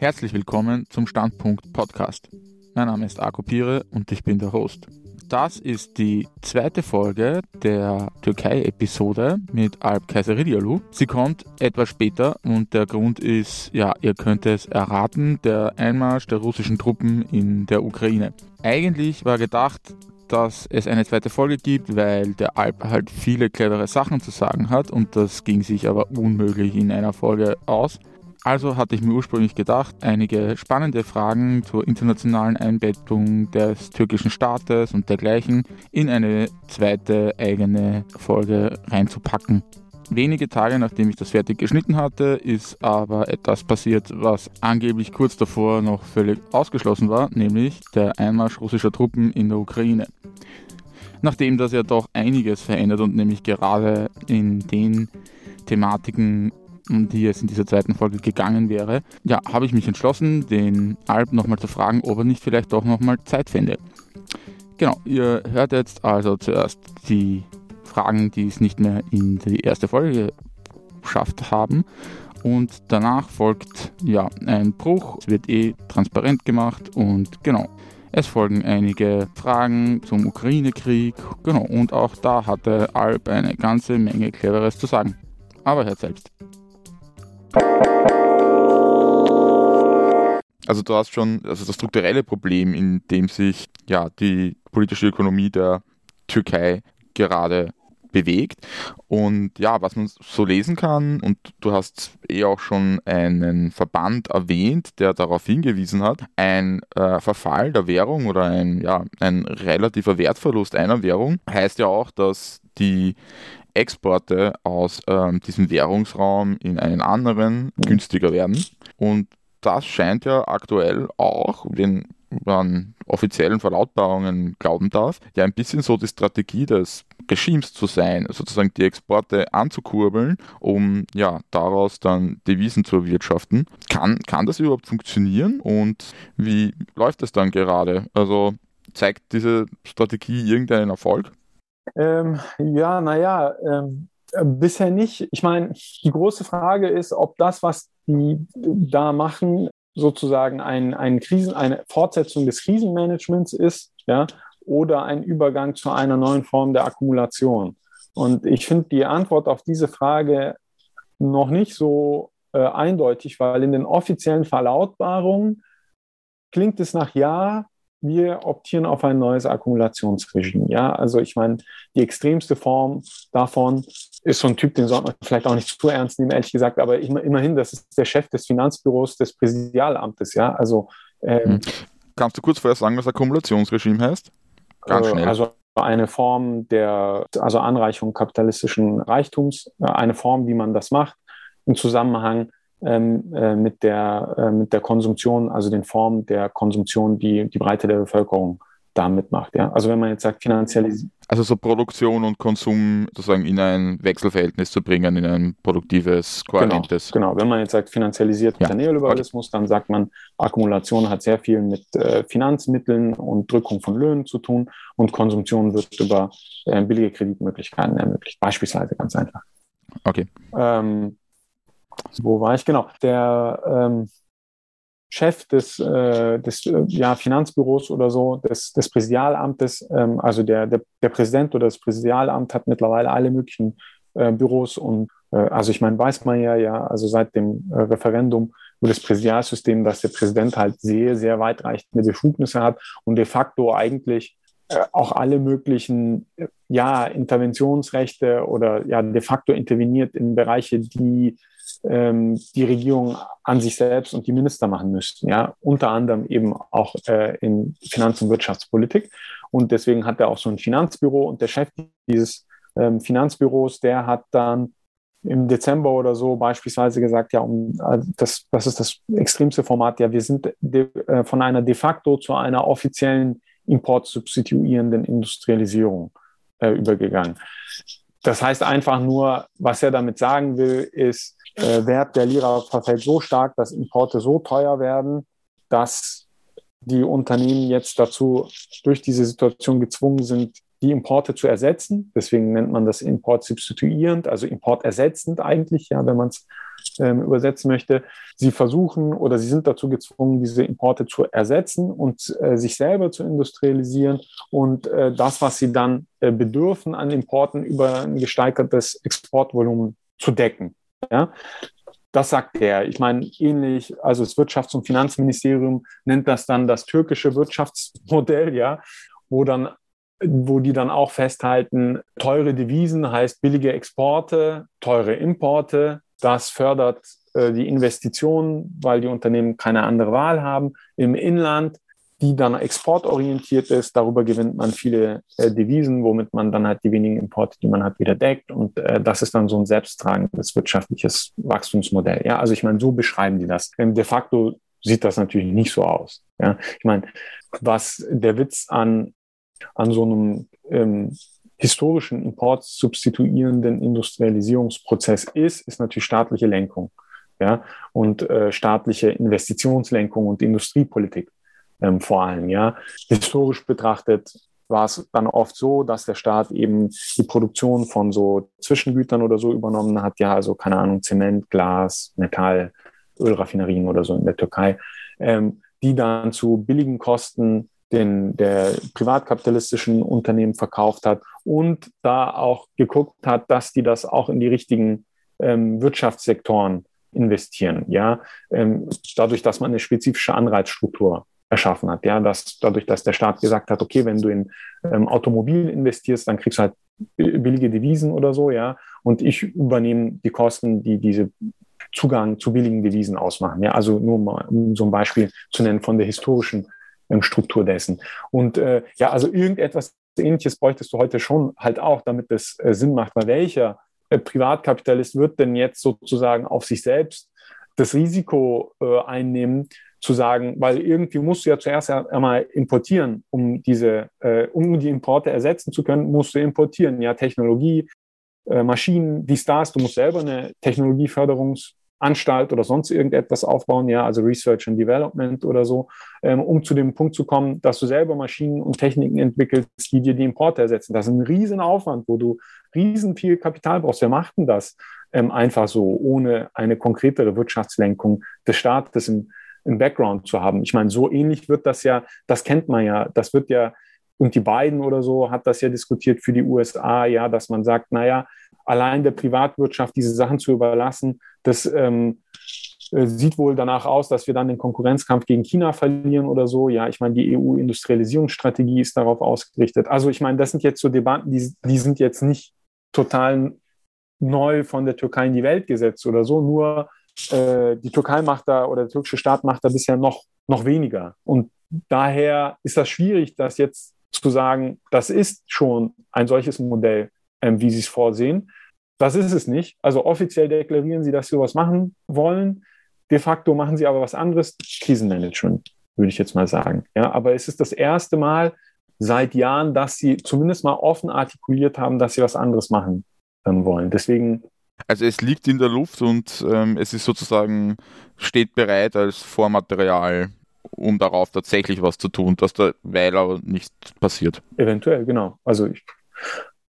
Herzlich willkommen zum Standpunkt Podcast. Mein Name ist Arko Pire und ich bin der Host. Das ist die zweite Folge der Türkei-Episode mit Alp Kaiseridialu. Sie kommt etwas später und der Grund ist, ja, ihr könnt es erraten, der Einmarsch der russischen Truppen in der Ukraine. Eigentlich war gedacht, dass es eine zweite Folge gibt, weil der Alp halt viele clevere Sachen zu sagen hat und das ging sich aber unmöglich in einer Folge aus. Also hatte ich mir ursprünglich gedacht, einige spannende Fragen zur internationalen Einbettung des türkischen Staates und dergleichen in eine zweite eigene Folge reinzupacken. Wenige Tage nachdem ich das fertig geschnitten hatte, ist aber etwas passiert, was angeblich kurz davor noch völlig ausgeschlossen war, nämlich der Einmarsch russischer Truppen in der Ukraine. Nachdem das ja doch einiges verändert und nämlich gerade in den Thematiken um die es in dieser zweiten Folge gegangen wäre, ja, habe ich mich entschlossen, den Alp nochmal zu fragen, ob er nicht vielleicht doch nochmal Zeit fände. Genau, ihr hört jetzt also zuerst die Fragen, die es nicht mehr in die erste Folge geschafft haben. Und danach folgt ja ein Bruch. Es wird eh transparent gemacht und genau. Es folgen einige Fragen zum Ukraine-Krieg. Genau, und auch da hatte Alp eine ganze Menge Cleveres zu sagen. Aber hört selbst. Also du hast schon also das strukturelle Problem, in dem sich ja die politische Ökonomie der Türkei gerade bewegt. Und ja, was man so lesen kann, und du hast eh auch schon einen Verband erwähnt, der darauf hingewiesen hat, ein äh, Verfall der Währung oder ein, ja, ein relativer Wertverlust einer Währung heißt ja auch, dass die Exporte aus ähm, diesem Währungsraum in einen anderen günstiger werden. Und das scheint ja aktuell auch, wenn man offiziellen Verlautbarungen glauben darf, ja ein bisschen so die Strategie des Regimes zu sein, sozusagen die Exporte anzukurbeln, um ja daraus dann Devisen zu erwirtschaften. Kann, kann das überhaupt funktionieren und wie läuft das dann gerade? Also zeigt diese Strategie irgendeinen Erfolg? Ähm, ja, naja, ähm, bisher nicht. Ich meine, die große Frage ist, ob das, was die da machen, sozusagen ein, ein Krisen, eine Fortsetzung des Krisenmanagements ist, ja, oder ein Übergang zu einer neuen Form der Akkumulation. Und ich finde die Antwort auf diese Frage noch nicht so äh, eindeutig, weil in den offiziellen Verlautbarungen klingt es nach Ja, wir optieren auf ein neues Akkumulationsregime. Ja, also ich meine, die extremste Form davon ist so ein Typ, den sollte man vielleicht auch nicht zu ernst nehmen, ehrlich gesagt, aber immerhin, das ist der Chef des Finanzbüros des Präsidialamtes. Ja, also. Ähm, hm. Kannst du kurz vorher sagen, was Akkumulationsregime heißt? Ganz äh, schnell. Also eine Form der also Anreichung kapitalistischen Reichtums, äh, eine Form, wie man das macht, im Zusammenhang ähm, äh, mit, der, äh, mit der Konsumtion, also den Formen der Konsumtion, die die Breite der Bevölkerung da mitmacht. Ja? Also wenn man jetzt sagt, finanzialisieren. Also so Produktion und Konsum sozusagen in ein Wechselverhältnis zu bringen, in ein produktives, kohärentes. Genau, genau. wenn man jetzt sagt, finanzialisierter ja. Neoliberalismus, okay. dann sagt man, Akkumulation hat sehr viel mit äh, Finanzmitteln und Drückung von Löhnen zu tun und Konsumtion wird über äh, billige Kreditmöglichkeiten ermöglicht. Beispielsweise ganz einfach. Okay. Ähm, wo war ich? Genau. Der ähm, Chef des, äh, des äh, ja, Finanzbüros oder so, des, des Präsidialamtes, ähm, also der, der, der Präsident oder das Präsidialamt hat mittlerweile alle möglichen äh, Büros und äh, also ich meine, weiß man ja, ja, also seit dem äh, Referendum über das Präsidialsystem, dass der Präsident halt sehr, sehr weitreichende Befugnisse hat und de facto eigentlich auch alle möglichen ja, Interventionsrechte oder ja de facto interveniert in Bereiche, die ähm, die Regierung an sich selbst und die Minister machen müssten. Ja, unter anderem eben auch äh, in Finanz- und Wirtschaftspolitik. Und deswegen hat er auch so ein Finanzbüro und der Chef dieses ähm, Finanzbüros, der hat dann im Dezember oder so beispielsweise gesagt, ja, um, also das, das ist das extremste Format, ja, wir sind de, äh, von einer de facto zu einer offiziellen importsubstituierenden Industrialisierung äh, übergegangen. Das heißt einfach nur, was er damit sagen will, ist, äh, Wert der Lira verfällt so stark, dass Importe so teuer werden, dass die Unternehmen jetzt dazu durch diese Situation gezwungen sind, die Importe zu ersetzen. Deswegen nennt man das Import substituierend, also importersetzend eigentlich, ja, wenn man es ähm, übersetzen möchte. Sie versuchen oder sie sind dazu gezwungen, diese Importe zu ersetzen und äh, sich selber zu industrialisieren und äh, das, was sie dann äh, bedürfen an Importen über ein gesteigertes Exportvolumen zu decken. Ja? Das sagt er. Ich meine, ähnlich, also das Wirtschafts- und Finanzministerium nennt das dann das türkische Wirtschaftsmodell, ja, wo dann wo die dann auch festhalten, teure Devisen heißt billige Exporte, teure Importe. Das fördert äh, die Investitionen, weil die Unternehmen keine andere Wahl haben im Inland, die dann exportorientiert ist. Darüber gewinnt man viele äh, Devisen, womit man dann halt die wenigen Importe, die man hat, wieder deckt. Und äh, das ist dann so ein selbsttragendes wirtschaftliches Wachstumsmodell. Ja, also ich meine, so beschreiben die das. Ähm, de facto sieht das natürlich nicht so aus. Ja, ich meine, was der Witz an an so einem ähm, historischen importsubstituierenden Industrialisierungsprozess ist, ist natürlich staatliche Lenkung ja, und äh, staatliche Investitionslenkung und Industriepolitik ähm, vor allem. Ja. Historisch betrachtet war es dann oft so, dass der Staat eben die Produktion von so Zwischengütern oder so übernommen hat, ja, also keine Ahnung, Zement, Glas, Metall, Ölraffinerien oder so in der Türkei, ähm, die dann zu billigen Kosten den der privatkapitalistischen Unternehmen verkauft hat und da auch geguckt hat, dass die das auch in die richtigen ähm, Wirtschaftssektoren investieren. Ja, ähm, dadurch, dass man eine spezifische Anreizstruktur erschaffen hat. Ja, dass dadurch, dass der Staat gesagt hat, okay, wenn du in ähm, Automobil investierst, dann kriegst du halt billige Devisen oder so, ja, und ich übernehme die Kosten, die diese Zugang zu billigen Devisen ausmachen. Ja, also nur mal, um so ein Beispiel zu nennen von der historischen ähm, Struktur dessen. Und äh, ja, also irgendetwas Ähnliches bräuchtest du heute schon halt auch, damit es äh, Sinn macht, weil welcher äh, Privatkapitalist wird denn jetzt sozusagen auf sich selbst das Risiko äh, einnehmen, zu sagen, weil irgendwie musst du ja zuerst einmal importieren, um diese, äh, um die Importe ersetzen zu können, musst du importieren. Ja, Technologie, äh, Maschinen, die Stars, du musst selber eine Technologieförderungs- Anstalt oder sonst irgendetwas aufbauen, ja, also Research and Development oder so, ähm, um zu dem Punkt zu kommen, dass du selber Maschinen und Techniken entwickelst, die dir die Importe ersetzen. Das ist ein Riesenaufwand, wo du riesen viel Kapital brauchst. Wer macht denn das ähm, einfach so, ohne eine konkretere Wirtschaftslenkung des Staates im, im Background zu haben? Ich meine, so ähnlich wird das ja, das kennt man ja, das wird ja, und die beiden oder so hat das ja diskutiert für die USA, ja, dass man sagt, naja, allein der Privatwirtschaft diese Sachen zu überlassen, das ähm, äh, sieht wohl danach aus, dass wir dann den Konkurrenzkampf gegen China verlieren oder so. Ja, ich meine, die EU-Industrialisierungsstrategie ist darauf ausgerichtet. Also ich meine, das sind jetzt so Debatten, die, die sind jetzt nicht total neu von der Türkei in die Welt gesetzt oder so. Nur äh, die Türkei macht da oder der türkische Staat macht da bisher noch, noch weniger. Und daher ist das schwierig, das jetzt zu sagen, das ist schon ein solches Modell, ähm, wie sie es vorsehen. Das ist es nicht. Also offiziell deklarieren sie, dass sie sowas machen wollen. De facto machen sie aber was anderes. Krisenmanagement, würde ich jetzt mal sagen. Ja, aber es ist das erste Mal seit Jahren, dass sie zumindest mal offen artikuliert haben, dass sie was anderes machen wollen. Deswegen. Also es liegt in der Luft und ähm, es ist sozusagen, steht bereit als Vormaterial, um darauf tatsächlich was zu tun, dass da weil aber nichts passiert. Eventuell, genau. Also ich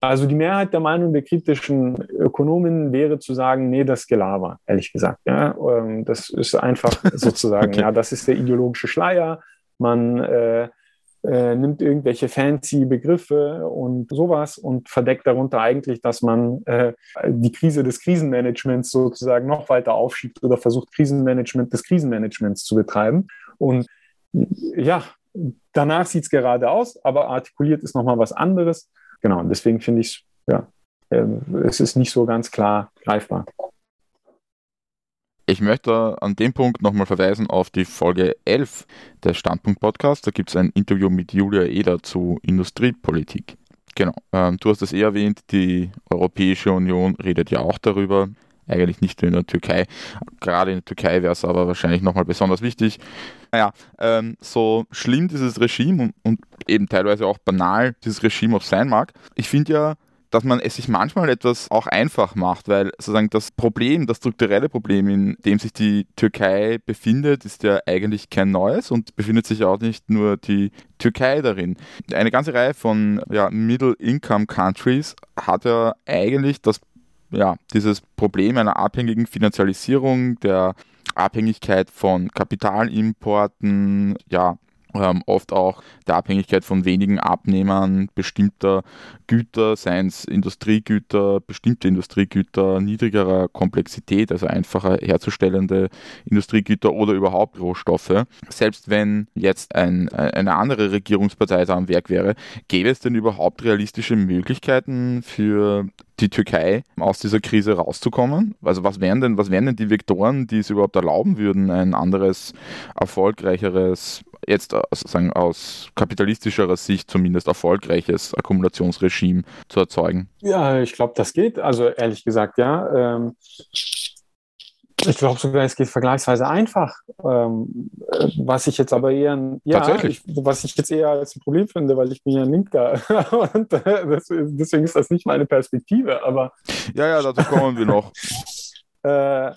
also die Mehrheit der Meinung der kritischen Ökonomen wäre zu sagen, nee, das Gelaber, ehrlich gesagt. Ja, ähm, das ist einfach sozusagen, okay. ja, das ist der ideologische Schleier. Man äh, äh, nimmt irgendwelche fancy Begriffe und sowas und verdeckt darunter eigentlich, dass man äh, die Krise des Krisenmanagements sozusagen noch weiter aufschiebt oder versucht, Krisenmanagement des Krisenmanagements zu betreiben. Und ja, danach sieht es gerade aus, aber artikuliert ist nochmal was anderes genau, deswegen finde ich ja, äh, es ist nicht so ganz klar greifbar. Ich möchte an dem Punkt nochmal verweisen auf die Folge 11 des Standpunkt Podcast. Da gibt es ein Interview mit Julia Eder zu Industriepolitik. Genau, ähm, du hast es eh erwähnt, die Europäische Union redet ja auch darüber, eigentlich nicht nur in der Türkei. Gerade in der Türkei wäre es aber wahrscheinlich nochmal besonders wichtig. Naja, ähm, so schlimm dieses Regime und, und, eben teilweise auch banal dieses Regime auch sein mag, ich finde ja, dass man es sich manchmal etwas auch einfach macht, weil sozusagen das Problem, das strukturelle Problem, in dem sich die Türkei befindet, ist ja eigentlich kein neues und befindet sich auch nicht nur die Türkei darin. Eine ganze Reihe von ja, Middle-Income-Countries hat ja eigentlich das ja, dieses Problem einer abhängigen Finanzialisierung, der Abhängigkeit von Kapitalimporten, ja, ähm, oft auch der Abhängigkeit von wenigen Abnehmern bestimmter Güter, seien es Industriegüter, bestimmte Industriegüter niedrigerer Komplexität, also einfacher herzustellende Industriegüter oder überhaupt Rohstoffe. Selbst wenn jetzt ein, eine andere Regierungspartei da am Werk wäre, gäbe es denn überhaupt realistische Möglichkeiten für die Türkei aus dieser Krise rauszukommen? Also was wären denn, was wären denn die Vektoren, die es überhaupt erlauben würden, ein anderes, erfolgreicheres jetzt sozusagen aus kapitalistischerer Sicht zumindest erfolgreiches Akkumulationsregime zu erzeugen? Ja, ich glaube, das geht. Also ehrlich gesagt, ja. Ähm, ich glaube sogar, es geht vergleichsweise einfach. Ähm, äh, was ich jetzt aber eher, ja, ich, was ich jetzt eher als ein Problem finde, weil ich bin ja ein Linker und äh, deswegen ist das nicht meine Perspektive. Aber ja, ja, dazu kommen wir noch. äh,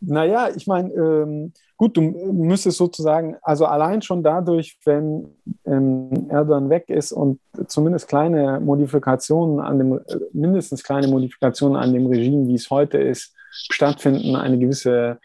naja, ich meine, ähm, gut, du müsstest sozusagen, also allein schon dadurch, wenn ähm, Erdogan weg ist und zumindest kleine Modifikationen an dem, mindestens kleine Modifikationen an dem Regime, wie es heute ist, stattfinden, eine gewisse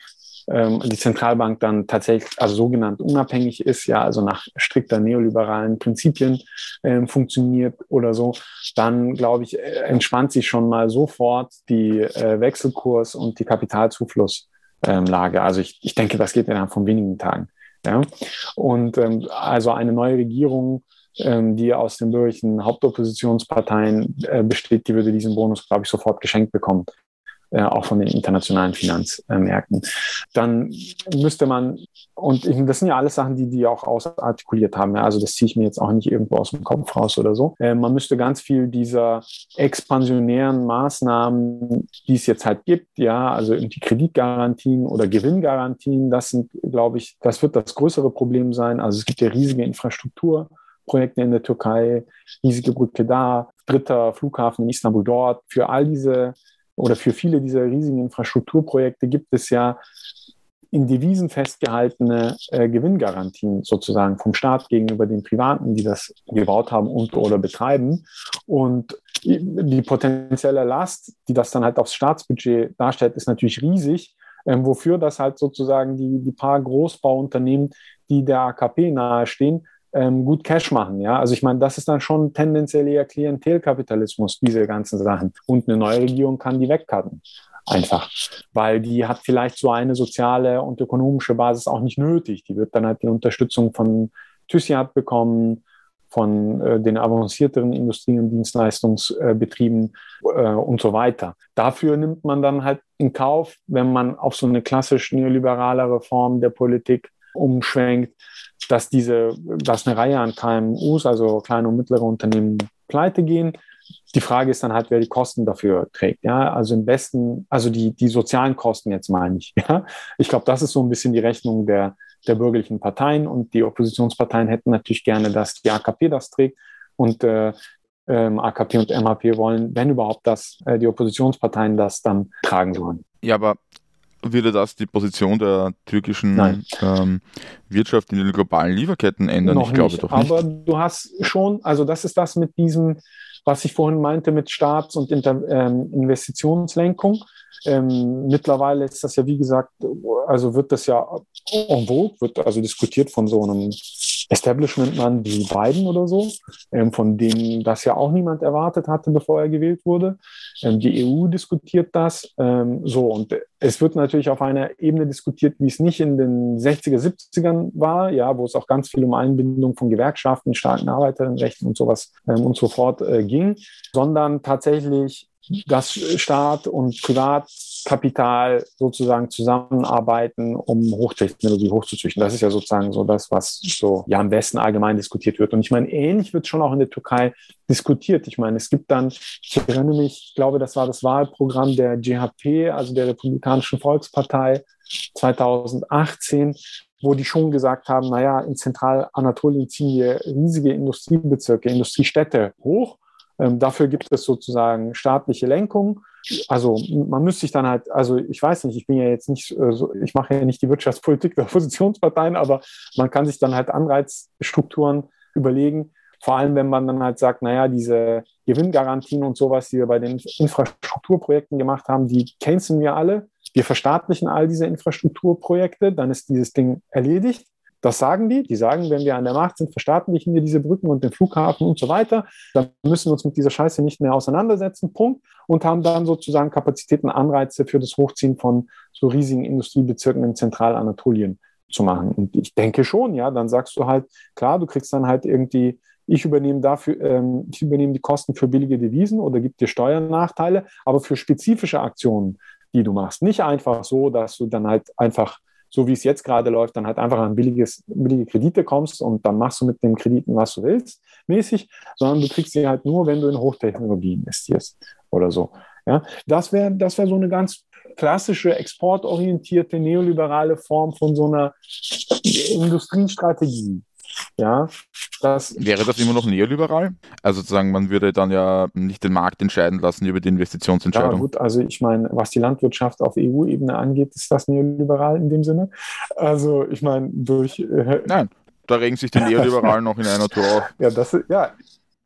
ähm, die Zentralbank dann tatsächlich, also sogenannt unabhängig ist, ja, also nach strikter neoliberalen Prinzipien ähm, funktioniert oder so, dann glaube ich, äh, entspannt sich schon mal sofort die äh, Wechselkurs und die Kapitalzufluss ähm. Also ich, ich denke, das geht innerhalb von wenigen Tagen. Ja? Und ähm, also eine neue Regierung, ähm, die aus den bürgerlichen Hauptoppositionsparteien äh, besteht, die würde diesen Bonus, glaube ich, sofort geschenkt bekommen. Äh, auch von den internationalen Finanzmärkten. Dann müsste man, und das sind ja alles Sachen, die die auch ausartikuliert haben, also das ziehe ich mir jetzt auch nicht irgendwo aus dem Kopf raus oder so. Äh, man müsste ganz viel dieser expansionären Maßnahmen, die es jetzt halt gibt, ja, also die Kreditgarantien oder Gewinngarantien, das sind, glaube ich, das wird das größere Problem sein. Also es gibt ja riesige Infrastrukturprojekte in der Türkei, riesige Brücke da, dritter Flughafen in Istanbul dort. Für all diese oder für viele dieser riesigen Infrastrukturprojekte gibt es ja in Devisen festgehaltene äh, Gewinngarantien sozusagen vom Staat gegenüber den Privaten, die das gebaut haben und oder betreiben. Und die potenzielle Last, die das dann halt aufs Staatsbudget darstellt, ist natürlich riesig. Ähm, wofür das halt sozusagen die, die paar Großbauunternehmen, die der AKP nahestehen, ähm, gut Cash machen. Ja, also ich meine, das ist dann schon tendenziell eher Klientelkapitalismus, diese ganzen Sachen. Und eine neue Regierung kann die wegcutten. Einfach, weil die hat vielleicht so eine soziale und ökonomische Basis auch nicht nötig. Die wird dann halt die Unterstützung von Thyssiat bekommen, von äh, den avancierteren Industrie- und Dienstleistungsbetrieben äh, und so weiter. Dafür nimmt man dann halt in Kauf, wenn man auf so eine klassisch neoliberalere Form der Politik umschwenkt, dass diese, dass eine Reihe an KMUs, also kleine und mittlere Unternehmen, pleite gehen. Die Frage ist dann halt, wer die Kosten dafür trägt. Ja, also im besten, also die, die sozialen Kosten jetzt meine ich. Ja, ich glaube, das ist so ein bisschen die Rechnung der, der bürgerlichen Parteien und die Oppositionsparteien hätten natürlich gerne, dass die AKP das trägt und äh, ähm, AKP und MAP wollen, wenn überhaupt, dass äh, die Oppositionsparteien das dann tragen sollen. Ja, aber würde das die Position der türkischen ähm, Wirtschaft in den globalen Lieferketten ändern? Noch ich glaube nicht, doch nicht. Aber du hast schon, also das ist das mit diesem, was ich vorhin meinte, mit Staats- und Inter ähm, Investitionslenkung. Ähm, mittlerweile ist das ja, wie gesagt, also wird das ja en vogue, wird also diskutiert von so einem Establishment-Mann wie Biden oder so, ähm, von dem das ja auch niemand erwartet hatte, bevor er gewählt wurde. Ähm, die EU diskutiert das. Ähm, so, und es wird natürlich auf einer Ebene diskutiert, wie es nicht in den 60er, 70ern war, ja, wo es auch ganz viel um Einbindung von Gewerkschaften, starken Arbeiterinnenrechten und sowas und so fort äh, ging, sondern tatsächlich dass Staat und Privatkapital sozusagen zusammenarbeiten, um Hochtechnologie hochzuzüchten. Das ist ja sozusagen so das, was so ja am besten allgemein diskutiert wird. Und ich meine, ähnlich wird schon auch in der Türkei diskutiert. Ich meine, es gibt dann, ich erinnere mich, ich glaube, das war das Wahlprogramm der GHP, also der Republikanischen Volkspartei 2018, wo die schon gesagt haben, naja, in Zentralanatolien ziehen wir riesige Industriebezirke, Industriestädte hoch ähm, dafür gibt es sozusagen staatliche Lenkung. Also man müsste sich dann halt, also ich weiß nicht, ich bin ja jetzt nicht, äh, ich mache ja nicht die Wirtschaftspolitik der Oppositionsparteien, aber man kann sich dann halt Anreizstrukturen überlegen, Vor allem, wenn man dann halt sagt, naja, diese Gewinngarantien und sowas, die wir bei den Infrastrukturprojekten gemacht haben, die canceln wir alle. Wir verstaatlichen all diese Infrastrukturprojekte, dann ist dieses Ding erledigt. Das sagen die. Die sagen, wenn wir an der Macht sind, verstaatlichen wir diese Brücken und den Flughafen und so weiter. Dann müssen wir uns mit dieser Scheiße nicht mehr auseinandersetzen. Punkt. Und haben dann sozusagen Kapazitäten, Anreize für das Hochziehen von so riesigen Industriebezirken in Zentralanatolien zu machen. Und ich denke schon, ja, dann sagst du halt, klar, du kriegst dann halt irgendwie ich übernehme dafür, ähm, ich übernehme die Kosten für billige Devisen oder gibt dir Steuernachteile, aber für spezifische Aktionen, die du machst. Nicht einfach so, dass du dann halt einfach, so wie es jetzt gerade läuft, dann halt einfach an billiges, billige Kredite kommst und dann machst du mit den Krediten, was du willst, mäßig, sondern du kriegst sie halt nur, wenn du in Hochtechnologie investierst oder so. Ja, das wäre das wäre so eine ganz klassische exportorientierte neoliberale Form von so einer Industriestrategie. Ja, das Wäre das immer noch neoliberal? Also sozusagen, man würde dann ja nicht den Markt entscheiden lassen über die Investitionsentscheidung. Ja, gut, also ich meine, was die Landwirtschaft auf EU-Ebene angeht, ist das neoliberal in dem Sinne. Also ich meine, durch. Äh, Nein, da regen sich die Neoliberalen noch in einer Tour auf. Ja, das ja.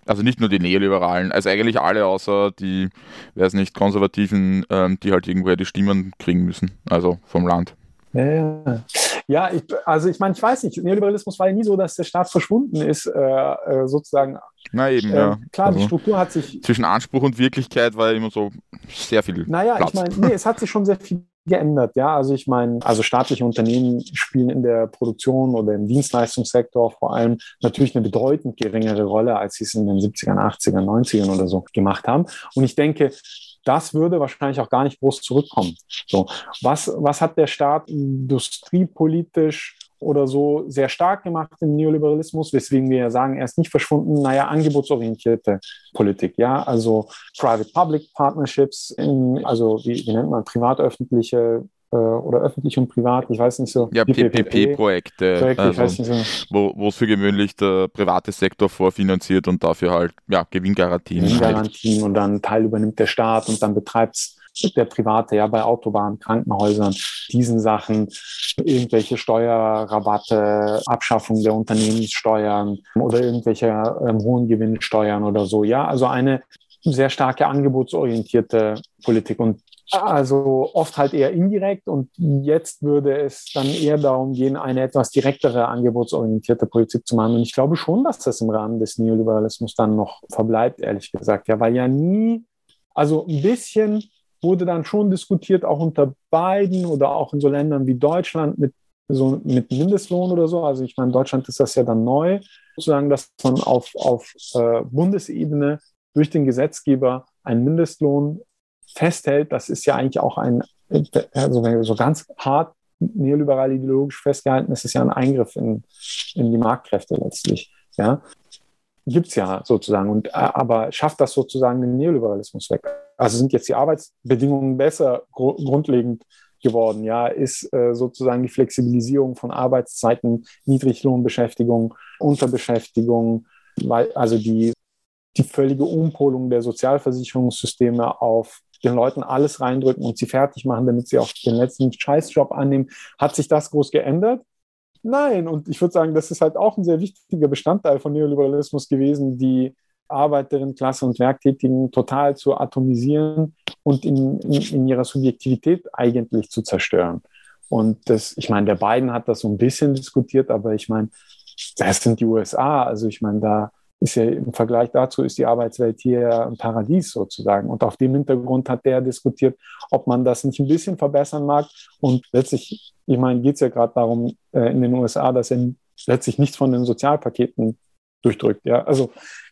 Also nicht nur die Neoliberalen, also eigentlich alle außer die, weiß nicht, Konservativen, ähm, die halt irgendwoher die Stimmen kriegen müssen, also vom Land. Ja, ja ich, also ich meine, ich weiß nicht, Neoliberalismus war ja nie so, dass der Staat verschwunden ist, äh, äh sozusagen. Na eben, äh, ja. Klar, also die Struktur hat sich. Zwischen Anspruch und Wirklichkeit war ja immer so sehr viel. Naja, Platz. ich meine, nee, es hat sich schon sehr viel geändert, ja. Also ich meine, also staatliche Unternehmen spielen in der Produktion oder im Dienstleistungssektor vor allem natürlich eine bedeutend geringere Rolle, als sie es in den 70ern, 80ern, 90ern oder so gemacht haben. Und ich denke, das würde wahrscheinlich auch gar nicht groß zurückkommen. So, was, was hat der Staat industriepolitisch oder so sehr stark gemacht im Neoliberalismus, weswegen wir ja sagen, er ist nicht verschwunden, naja, angebotsorientierte Politik, ja, also Private-Public Partnerships, in, also wie, wie nennt man, privat-öffentliche oder öffentlich und privat, ich weiß nicht so. Ja, PPP-Projekte, also, so. wo, wo für gewöhnlich der private Sektor vorfinanziert und dafür halt ja, Gewinngarantien. Gewinngarantien und dann Teil übernimmt der Staat und dann betreibt der Private, ja, bei Autobahnen, Krankenhäusern, diesen Sachen, irgendwelche Steuerrabatte, Abschaffung der Unternehmenssteuern oder irgendwelche ähm, hohen Gewinnsteuern oder so. Ja, also eine sehr starke angebotsorientierte Politik. Und also oft halt eher indirekt und jetzt würde es dann eher darum gehen, eine etwas direktere, angebotsorientierte Politik zu machen. Und ich glaube schon, dass das im Rahmen des Neoliberalismus dann noch verbleibt, ehrlich gesagt. Ja, weil ja nie, also ein bisschen wurde dann schon diskutiert, auch unter beiden oder auch in so Ländern wie Deutschland mit so mit Mindestlohn oder so. Also ich meine, in Deutschland ist das ja dann neu, sozusagen, dass man auf, auf äh, Bundesebene durch den Gesetzgeber einen Mindestlohn festhält, das ist ja eigentlich auch ein, also so ganz hart neoliberal ideologisch festgehalten, ist ja ein Eingriff in, in die Marktkräfte letztlich. Ja, gibt es ja sozusagen. Und, äh, aber schafft das sozusagen den Neoliberalismus weg? Also sind jetzt die Arbeitsbedingungen besser gr grundlegend geworden? Ja, ist äh, sozusagen die Flexibilisierung von Arbeitszeiten, Niedriglohnbeschäftigung, Unterbeschäftigung, weil also die, die völlige Umpolung der Sozialversicherungssysteme auf den Leuten alles reindrücken und sie fertig machen, damit sie auch den letzten Scheißjob annehmen. Hat sich das groß geändert? Nein, und ich würde sagen, das ist halt auch ein sehr wichtiger Bestandteil von Neoliberalismus gewesen, die Arbeiterinnenklasse und Werktätigen total zu atomisieren und in, in, in ihrer Subjektivität eigentlich zu zerstören. Und das, ich meine, der Biden hat das so ein bisschen diskutiert, aber ich meine, das sind die USA. Also ich meine, da ist ja im Vergleich dazu ist die Arbeitswelt hier ein Paradies sozusagen. Und auf dem Hintergrund hat der diskutiert, ob man das nicht ein bisschen verbessern mag. Und letztlich, ich meine, geht es ja gerade darum äh, in den USA, dass er letztlich nichts von den Sozialpaketen durchdrückt. Ja, also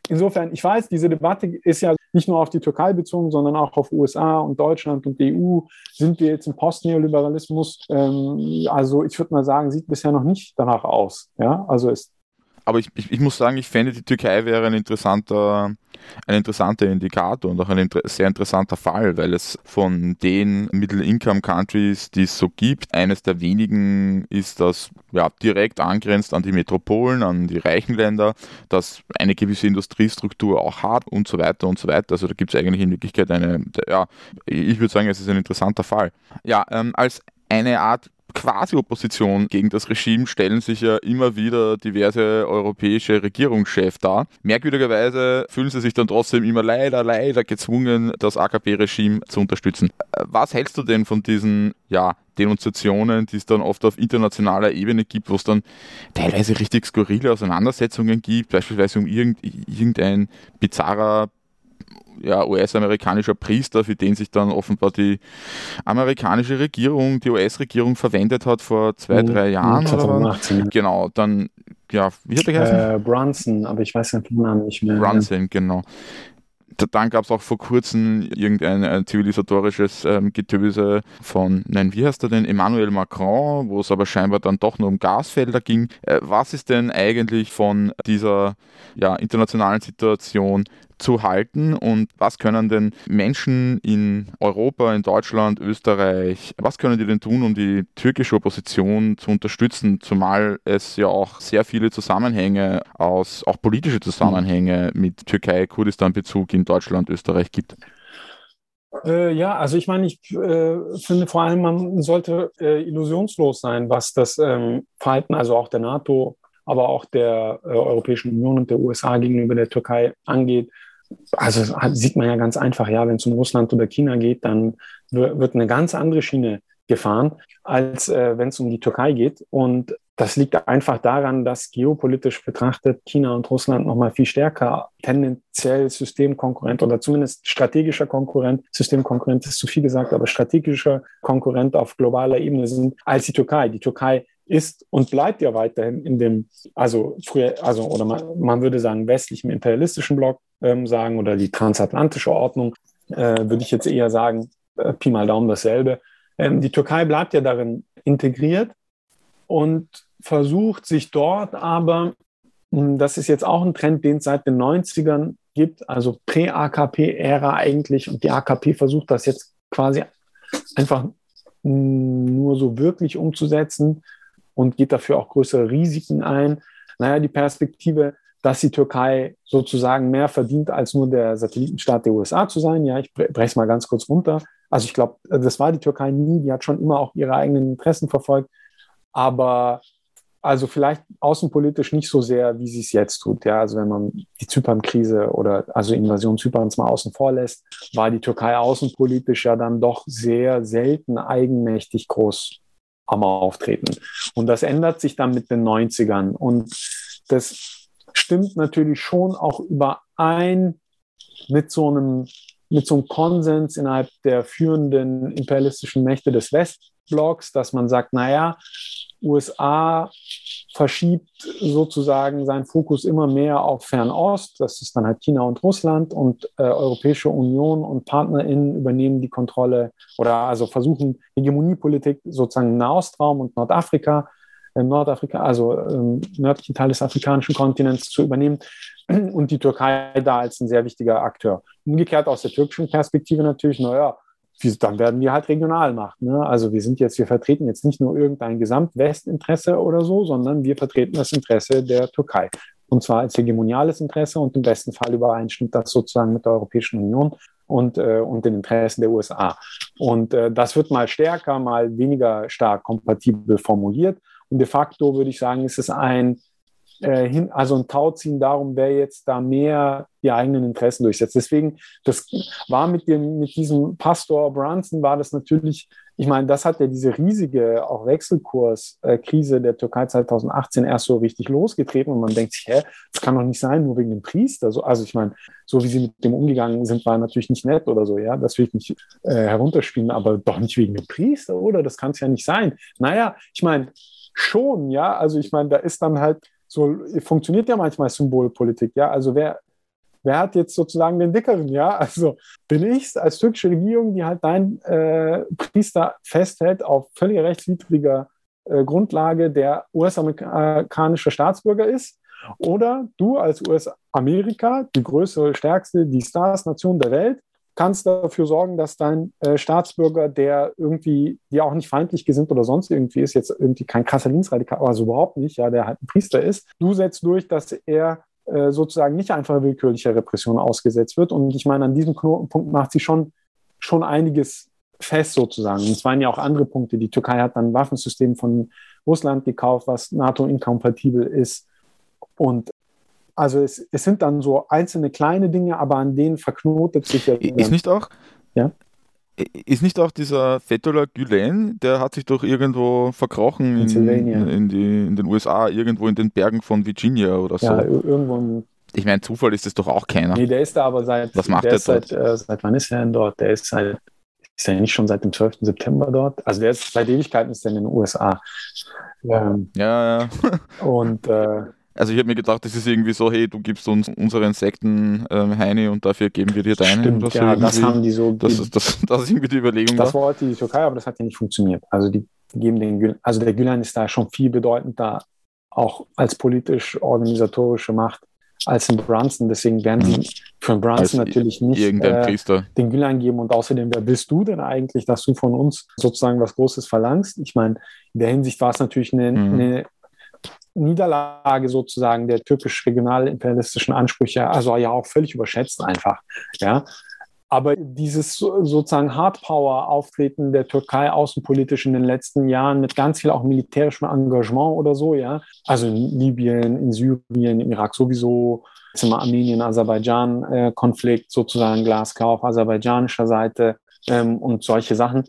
insofern, ich weiß, diese Debatte ist ja nicht nur auf die Türkei bezogen, sondern auch auf USA und Deutschland und die EU. Sind wir jetzt im Postneoliberalismus? Ähm, also ich würde mal sagen, sieht bisher noch nicht danach aus. Ja, also es aber ich, ich, ich, muss sagen, ich fände, die Türkei wäre ein interessanter, ein interessanter Indikator und auch ein inter sehr interessanter Fall, weil es von den Middle-Income-Countries, die es so gibt, eines der wenigen ist, das ja, direkt angrenzt an die Metropolen, an die reichen Länder, das eine gewisse Industriestruktur auch hat und so weiter und so weiter. Also da gibt es eigentlich in Wirklichkeit eine, ja, ich würde sagen, es ist ein interessanter Fall. Ja, ähm, als eine Art quasi Opposition gegen das Regime stellen sich ja immer wieder diverse europäische Regierungschefs dar. Merkwürdigerweise fühlen sie sich dann trotzdem immer leider, leider gezwungen, das AKP-Regime zu unterstützen. Was hältst du denn von diesen, ja, Denunziationen, die es dann oft auf internationaler Ebene gibt, wo es dann teilweise richtig skurrile Auseinandersetzungen gibt, beispielsweise um irgendein bizarrer ja, US-amerikanischer Priester, für den sich dann offenbar die amerikanische Regierung, die US-Regierung verwendet hat vor zwei, mhm. drei Jahren. 2018. Genau, dann, ja, wie hat der geheißen? Äh, Brunson, aber ich weiß den Namen nicht mehr. Brunson, genau dann gab es auch vor kurzem irgendein zivilisatorisches ähm, Getöse von, nein, wie heißt er denn, Emmanuel Macron, wo es aber scheinbar dann doch nur um Gasfelder ging. Äh, was ist denn eigentlich von dieser ja, internationalen Situation zu halten? Und was können denn Menschen in Europa, in Deutschland, Österreich, was können die denn tun, um die türkische Opposition zu unterstützen, zumal es ja auch sehr viele Zusammenhänge aus, auch politische Zusammenhänge mit Türkei-Kurdistan-Bezug in Deutschland, Österreich gibt? Äh, ja, also ich meine, ich äh, finde vor allem, man sollte äh, illusionslos sein, was das ähm, Verhalten, also auch der NATO, aber auch der äh, Europäischen Union und der USA gegenüber der Türkei angeht also sieht man ja ganz einfach, ja, wenn es um Russland oder China geht, dann wird eine ganz andere Schiene gefahren, als äh, wenn es um die Türkei geht. Und das liegt einfach daran, dass geopolitisch betrachtet China und Russland nochmal viel stärker tendenziell Systemkonkurrent oder zumindest strategischer Konkurrent, Systemkonkurrent ist zu viel gesagt, aber strategischer Konkurrent auf globaler Ebene sind als die Türkei. Die Türkei ist und bleibt ja weiterhin in dem, also früher, also oder man, man würde sagen westlichen imperialistischen Block ähm, sagen oder die transatlantische Ordnung, äh, würde ich jetzt eher sagen, äh, Pi mal Daumen dasselbe. Ähm, die Türkei bleibt ja darin integriert und versucht sich dort aber, hm, das ist jetzt auch ein Trend, den es seit den 90ern gibt, also Prä-AKP-Ära eigentlich und die AKP versucht das jetzt quasi einfach hm, nur so wirklich umzusetzen, und geht dafür auch größere Risiken ein. Naja, die Perspektive, dass die Türkei sozusagen mehr verdient, als nur der Satellitenstaat der USA zu sein. Ja, ich breche es mal ganz kurz runter. Also ich glaube, das war die Türkei nie. Die hat schon immer auch ihre eigenen Interessen verfolgt. Aber also vielleicht außenpolitisch nicht so sehr, wie sie es jetzt tut. Ja, also wenn man die Zypern-Krise oder also Invasion Zyperns mal außen vor lässt, war die Türkei außenpolitisch ja dann doch sehr selten eigenmächtig groß am Auftreten. Und das ändert sich dann mit den 90ern. Und das stimmt natürlich schon auch überein mit so einem, mit so einem Konsens innerhalb der führenden imperialistischen Mächte des Westblocks, dass man sagt, naja, USA verschiebt sozusagen seinen Fokus immer mehr auf Fernost. Das ist dann halt China und Russland und äh, Europäische Union und PartnerInnen übernehmen die Kontrolle oder also versuchen Hegemoniepolitik sozusagen im Nahostraum und Nordafrika, äh, Nordafrika, also ähm, nördlichen Teil des afrikanischen Kontinents zu übernehmen und die Türkei da als ein sehr wichtiger Akteur. Umgekehrt aus der türkischen Perspektive natürlich, naja, dann werden wir halt regional machen. Ne? Also wir sind jetzt, wir vertreten jetzt nicht nur irgendein Gesamtwestinteresse oder so, sondern wir vertreten das Interesse der Türkei. Und zwar als hegemoniales Interesse und im besten Fall übereinstimmt das sozusagen mit der Europäischen Union und, äh, und den Interessen der USA. Und äh, das wird mal stärker, mal weniger stark kompatibel formuliert. Und de facto würde ich sagen, ist es ein äh, hin, also ein Tauziehen darum, wer jetzt da mehr die eigenen Interessen durchsetzt. Deswegen, das war mit dem, mit diesem Pastor Brunson war das natürlich, ich meine, das hat ja diese riesige auch Wechselkurskrise der Türkei 2018 erst so richtig losgetreten und man denkt sich, hä, das kann doch nicht sein, nur wegen dem Priester. Also, also ich meine, so wie sie mit dem umgegangen sind, war natürlich nicht nett oder so, ja, das will ich nicht äh, herunterspielen, aber doch nicht wegen dem Priester, oder? Das kann es ja nicht sein. Naja, ich meine, schon, ja, also ich meine, da ist dann halt so funktioniert ja manchmal Symbolpolitik, ja. Also wer, wer hat jetzt sozusagen den dickeren, ja? Also bin ich als türkische Regierung, die halt dein äh, Priester festhält auf völlig rechtswidriger äh, Grundlage, der US-amerikanischer Staatsbürger ist, oder du als US-Amerika, die größere, stärkste, die Stars-Nation der Welt, kannst dafür sorgen, dass dein äh, Staatsbürger, der irgendwie dir auch nicht feindlich gesinnt oder sonst irgendwie ist, jetzt irgendwie kein krasser Linksradikal, also überhaupt nicht, ja, der halt ein Priester ist, du setzt durch, dass er äh, sozusagen nicht einfach willkürlicher Repression ausgesetzt wird. Und ich meine, an diesem Knotenpunkt macht sie schon, schon einiges fest sozusagen. Und es waren ja auch andere Punkte. Die Türkei hat dann ein Waffensystem von Russland gekauft, was NATO-inkompatibel ist. Und also es, es sind dann so einzelne kleine Dinge, aber an denen verknotet sich ja. Ist nicht auch, ja? Ist nicht auch dieser Fethullah Gülen, der hat sich doch irgendwo verkrochen in, in, die, in, den USA, irgendwo in den Bergen von Virginia oder so? Ja, irgendwo. In, ich meine, Zufall ist es doch auch keiner. Nee, der ist da aber seit. Was macht der, der dort? Seit, äh, seit wann ist er denn dort? Der ist seit ist er nicht schon seit dem 12. September dort? Also der ist seit Ewigkeiten ist er in den USA. Ähm, ja, ja. und äh, also ich habe mir gedacht, das ist irgendwie so, hey, du gibst uns unsere Insekten ähm, Heine und dafür geben wir dir deine. Stimmt, ja, irgendwie. das haben die so. Das, das, das, das ist irgendwie die Überlegung. Das da. wollte die Türkei, aber das hat ja nicht funktioniert. Also die geben den Gülen, also der Gülen ist da schon viel bedeutender, auch als politisch-organisatorische Macht als in Brunson. Deswegen werden sie mhm. für Brunson als natürlich nicht äh, den Gülen geben. Und außerdem, wer bist du denn eigentlich, dass du von uns sozusagen was Großes verlangst? Ich meine, in der Hinsicht war es natürlich eine, mhm. eine Niederlage sozusagen der türkisch-regional-imperialistischen Ansprüche, also ja auch völlig überschätzt einfach. Ja. Aber dieses sozusagen Hardpower-Auftreten der Türkei außenpolitisch in den letzten Jahren mit ganz viel auch militärischem Engagement oder so, ja, also in Libyen, in Syrien, im Irak sowieso, jetzt im Armenien-Aserbaidschan-Konflikt sozusagen glasklar auf aserbaidschanischer Seite ähm, und solche Sachen.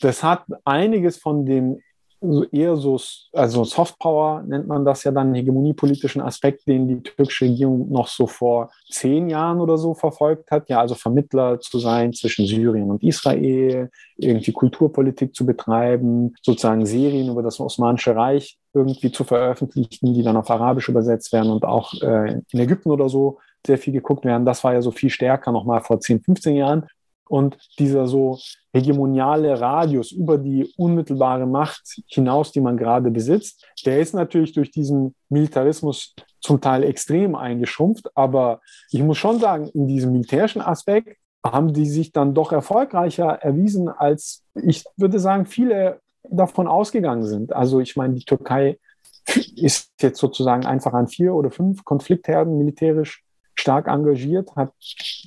Das hat einiges von dem so eher so, also Softpower nennt man das ja dann, hegemoniepolitischen Aspekt, den die türkische Regierung noch so vor zehn Jahren oder so verfolgt hat. Ja, also Vermittler zu sein zwischen Syrien und Israel, irgendwie Kulturpolitik zu betreiben, sozusagen Serien über das Osmanische Reich irgendwie zu veröffentlichen, die dann auf Arabisch übersetzt werden und auch äh, in Ägypten oder so sehr viel geguckt werden. Das war ja so viel stärker nochmal vor 10, 15 Jahren. Und dieser so hegemoniale Radius über die unmittelbare Macht hinaus, die man gerade besitzt, der ist natürlich durch diesen Militarismus zum Teil extrem eingeschrumpft. Aber ich muss schon sagen, in diesem militärischen Aspekt haben die sich dann doch erfolgreicher erwiesen, als ich würde sagen, viele davon ausgegangen sind. Also ich meine, die Türkei ist jetzt sozusagen einfach an vier oder fünf Konfliktherden militärisch stark engagiert, hat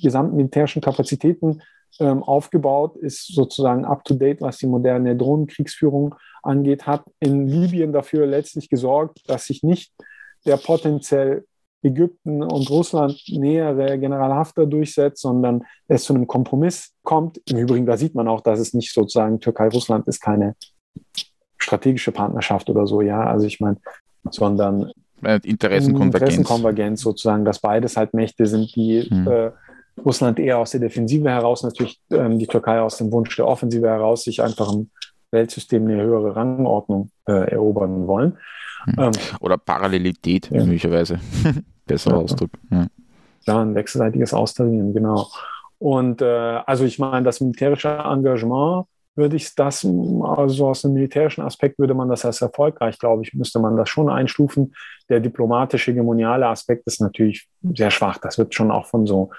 gesamten militärischen Kapazitäten ähm, aufgebaut, ist sozusagen up-to-date, was die moderne Drohnenkriegsführung angeht, hat in Libyen dafür letztlich gesorgt, dass sich nicht der potenziell Ägypten und Russland nähere General Haftar durchsetzt, sondern es zu einem Kompromiss kommt. Im Übrigen, da sieht man auch, dass es nicht sozusagen Türkei-Russland ist keine strategische Partnerschaft oder so, ja. Also ich meine, sondern Interessenkonvergenz. Interessenkonvergenz sozusagen, dass beides halt Mächte sind, die hm. äh, Russland eher aus der Defensive heraus, natürlich ähm, die Türkei aus dem Wunsch der Offensive heraus, sich einfach im Weltsystem eine höhere Rangordnung äh, erobern wollen. Hm. Ähm, Oder Parallelität, ja. möglicherweise. Besserer ja. Ausdruck. Ja. ja, ein wechselseitiges Austarieren, genau. Und äh, also ich meine, das militärische Engagement würde ich das, also aus einem militärischen Aspekt würde man das als erfolgreich, glaube ich, müsste man das schon einstufen. Der diplomatische, hegemoniale Aspekt ist natürlich sehr schwach. Das wird schon auch von so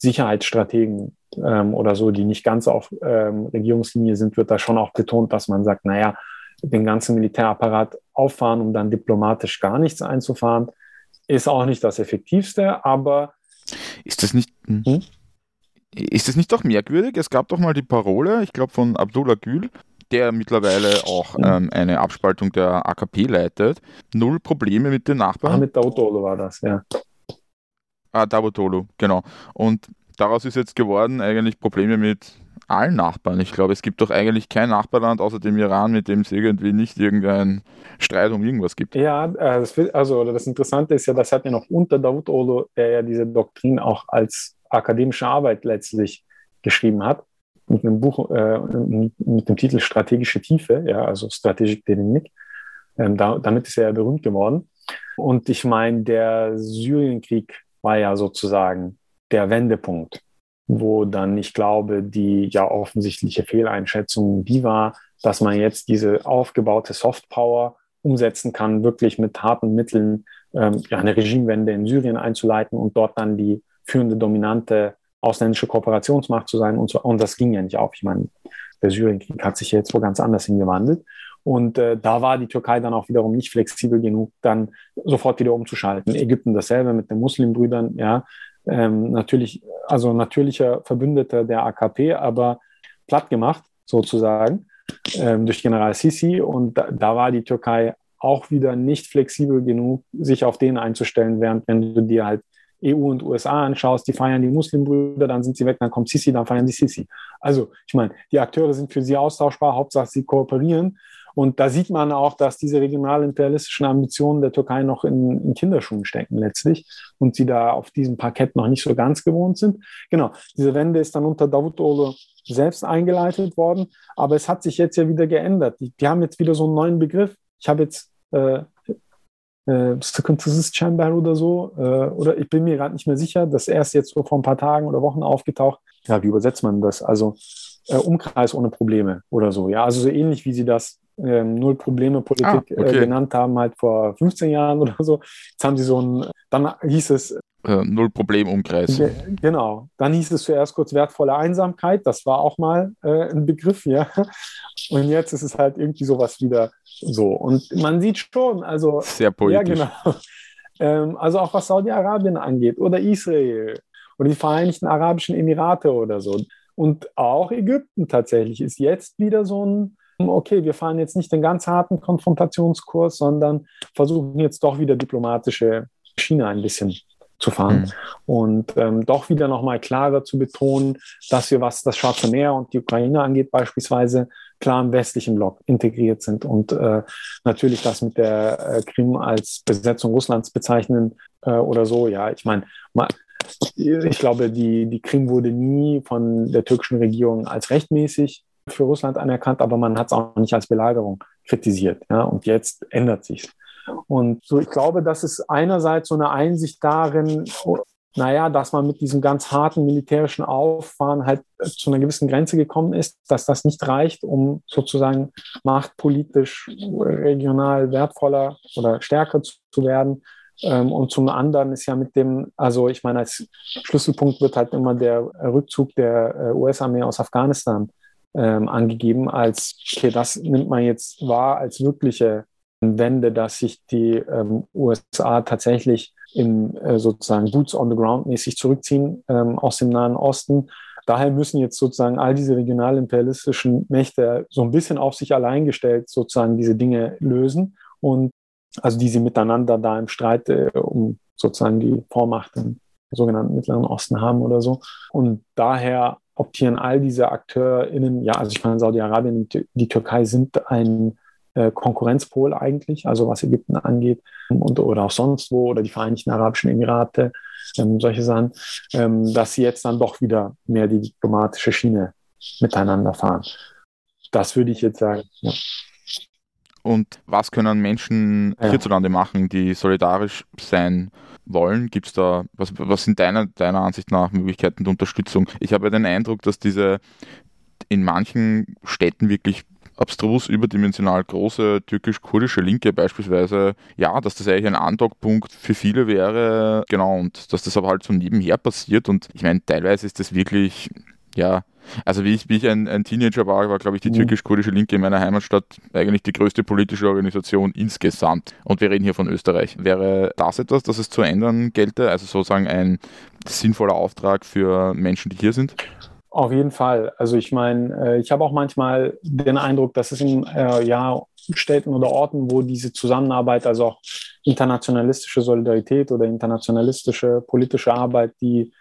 Sicherheitsstrategen ähm, oder so, die nicht ganz auf ähm, Regierungslinie sind, wird da schon auch betont, dass man sagt, naja, den ganzen Militärapparat auffahren, um dann diplomatisch gar nichts einzufahren, ist auch nicht das Effektivste, aber ist das nicht, hm? hm? ist das nicht doch merkwürdig? Es gab doch mal die Parole, ich glaube von Abdullah Gül, der mittlerweile auch hm. ähm, eine Abspaltung der AKP leitet. Null Probleme mit den Nachbarn. Ah, mit Dautolo war das, ja. Ah, Davutoglu, genau. Und daraus ist jetzt geworden eigentlich Probleme mit allen Nachbarn. Ich glaube, es gibt doch eigentlich kein Nachbarland außer dem Iran, mit dem es irgendwie nicht irgendeinen Streit um irgendwas gibt. Ja, äh, das, also das Interessante ist ja, das hat ja noch unter Davutoglu, der ja diese Doktrin auch als akademische Arbeit letztlich geschrieben hat, mit einem Buch äh, mit dem Titel Strategische Tiefe, ja, also Strategic Dynamik. Ähm, da, damit ist er ja berühmt geworden. Und ich meine, der Syrienkrieg war ja sozusagen der Wendepunkt, wo dann, ich glaube, die ja offensichtliche Fehleinschätzung die war, dass man jetzt diese aufgebaute Softpower umsetzen kann, wirklich mit harten Mitteln ähm, ja, eine Regimewende in Syrien einzuleiten und dort dann die führende dominante ausländische Kooperationsmacht zu sein und so. Und das ging ja nicht auf. Ich meine, der Syrienkrieg hat sich jetzt wo ganz anders hingewandelt. Und äh, da war die Türkei dann auch wiederum nicht flexibel genug, dann sofort wieder umzuschalten. Ägypten dasselbe mit den Muslimbrüdern, ja. Ähm, natürlich, also natürlicher Verbündeter der AKP, aber platt gemacht. sozusagen ähm, durch General Sisi. Und da, da, war die Türkei auch wieder nicht flexibel genug, sich auf den einzustellen, während wenn du dir halt EU und USA anschaust, die feiern die Muslimbrüder, dann sind sie weg, dann kommt Sisi, dann feiern die Sisi. Also, ich meine, die Akteure sind für sie austauschbar, Hauptsache sie kooperieren. Und da sieht man auch, dass diese regional-imperialistischen Ambitionen der Türkei noch in, in, Kinderschuhen stecken letztlich und sie da auf diesem Parkett noch nicht so ganz gewohnt sind. Genau, diese Wende ist dann unter Davutoglu selbst eingeleitet worden, aber es hat sich jetzt ja wieder geändert. Die, die haben jetzt wieder so einen neuen Begriff. Ich habe jetzt äh, äh, Chamber oder so, äh, oder ich bin mir gerade nicht mehr sicher, das erst jetzt so vor ein paar Tagen oder Wochen aufgetaucht. Ja, wie übersetzt man das? Also äh, Umkreis ohne Probleme oder so. Ja, also so ähnlich wie sie das ähm, Null Probleme Politik ah, äh, okay. genannt haben, halt vor 15 Jahren oder so. Jetzt haben sie so ein, dann hieß es äh, Null Problem Umkreis. Ge genau. Dann hieß es zuerst kurz wertvolle Einsamkeit. Das war auch mal äh, ein Begriff, ja. Und jetzt ist es halt irgendwie sowas wieder so. Und man sieht schon, also. Sehr politisch. Ja, genau. Ähm, also auch was Saudi-Arabien angeht oder Israel oder die Vereinigten Arabischen Emirate oder so. Und auch Ägypten tatsächlich ist jetzt wieder so ein, okay, wir fahren jetzt nicht den ganz harten Konfrontationskurs, sondern versuchen jetzt doch wieder diplomatische Schiene ein bisschen zu fahren mhm. und ähm, doch wieder nochmal klarer zu betonen, dass wir, was das Schwarze Meer und die Ukraine angeht, beispielsweise klar im westlichen Block integriert sind und äh, natürlich das mit der äh, Krim als Besetzung Russlands bezeichnen äh, oder so. Ja, ich meine, ich glaube, die, die Krim wurde nie von der türkischen Regierung als rechtmäßig für Russland anerkannt, aber man hat es auch nicht als Belagerung kritisiert. Ja, und jetzt ändert sich und so, ich glaube, das ist einerseits so eine Einsicht darin, naja, dass man mit diesem ganz harten militärischen Auffahren halt zu einer gewissen Grenze gekommen ist, dass das nicht reicht, um sozusagen machtpolitisch regional wertvoller oder stärker zu werden. Ähm, und zum anderen ist ja mit dem, also ich meine, als Schlüsselpunkt wird halt immer der Rückzug der äh, US-Armee aus Afghanistan ähm, angegeben, als, okay, das nimmt man jetzt wahr als wirkliche Wende, dass sich die ähm, USA tatsächlich im äh, sozusagen Boots on the Ground mäßig zurückziehen ähm, aus dem Nahen Osten. Daher müssen jetzt sozusagen all diese regional-imperialistischen Mächte so ein bisschen auf sich allein gestellt sozusagen diese Dinge lösen und also die sie miteinander da im Streit äh, um sozusagen die Vormacht sogenannten Mittleren Osten haben oder so. Und daher optieren all diese AkteurInnen, ja, also ich meine, Saudi-Arabien und die Türkei sind ein äh, Konkurrenzpol eigentlich, also was Ägypten angeht und, oder auch sonst wo oder die Vereinigten Arabischen Emirate, ähm, solche Sachen, ähm, dass sie jetzt dann doch wieder mehr die diplomatische Schiene miteinander fahren. Das würde ich jetzt sagen. Ja. Und was können Menschen ja. hierzulande machen, die solidarisch sein wollen? Gibt es da, was, was sind deiner, deiner Ansicht nach Möglichkeiten der Unterstützung? Ich habe den Eindruck, dass diese in manchen Städten wirklich abstrus überdimensional große türkisch-kurdische Linke beispielsweise, ja, dass das eigentlich ein Andockpunkt für viele wäre, genau, und dass das aber halt so nebenher passiert und ich meine, teilweise ist das wirklich, ja, also wie ich, wie ich ein, ein Teenager war, war, glaube ich, die mhm. türkisch-kurdische Linke in meiner Heimatstadt eigentlich die größte politische Organisation insgesamt. Und wir reden hier von Österreich. Wäre das etwas, das es zu ändern gelte? Also sozusagen ein sinnvoller Auftrag für Menschen, die hier sind? Auf jeden Fall. Also ich meine, äh, ich habe auch manchmal den Eindruck, dass es in äh, ja, Städten oder Orten, wo diese Zusammenarbeit, also auch internationalistische Solidarität oder internationalistische politische Arbeit, die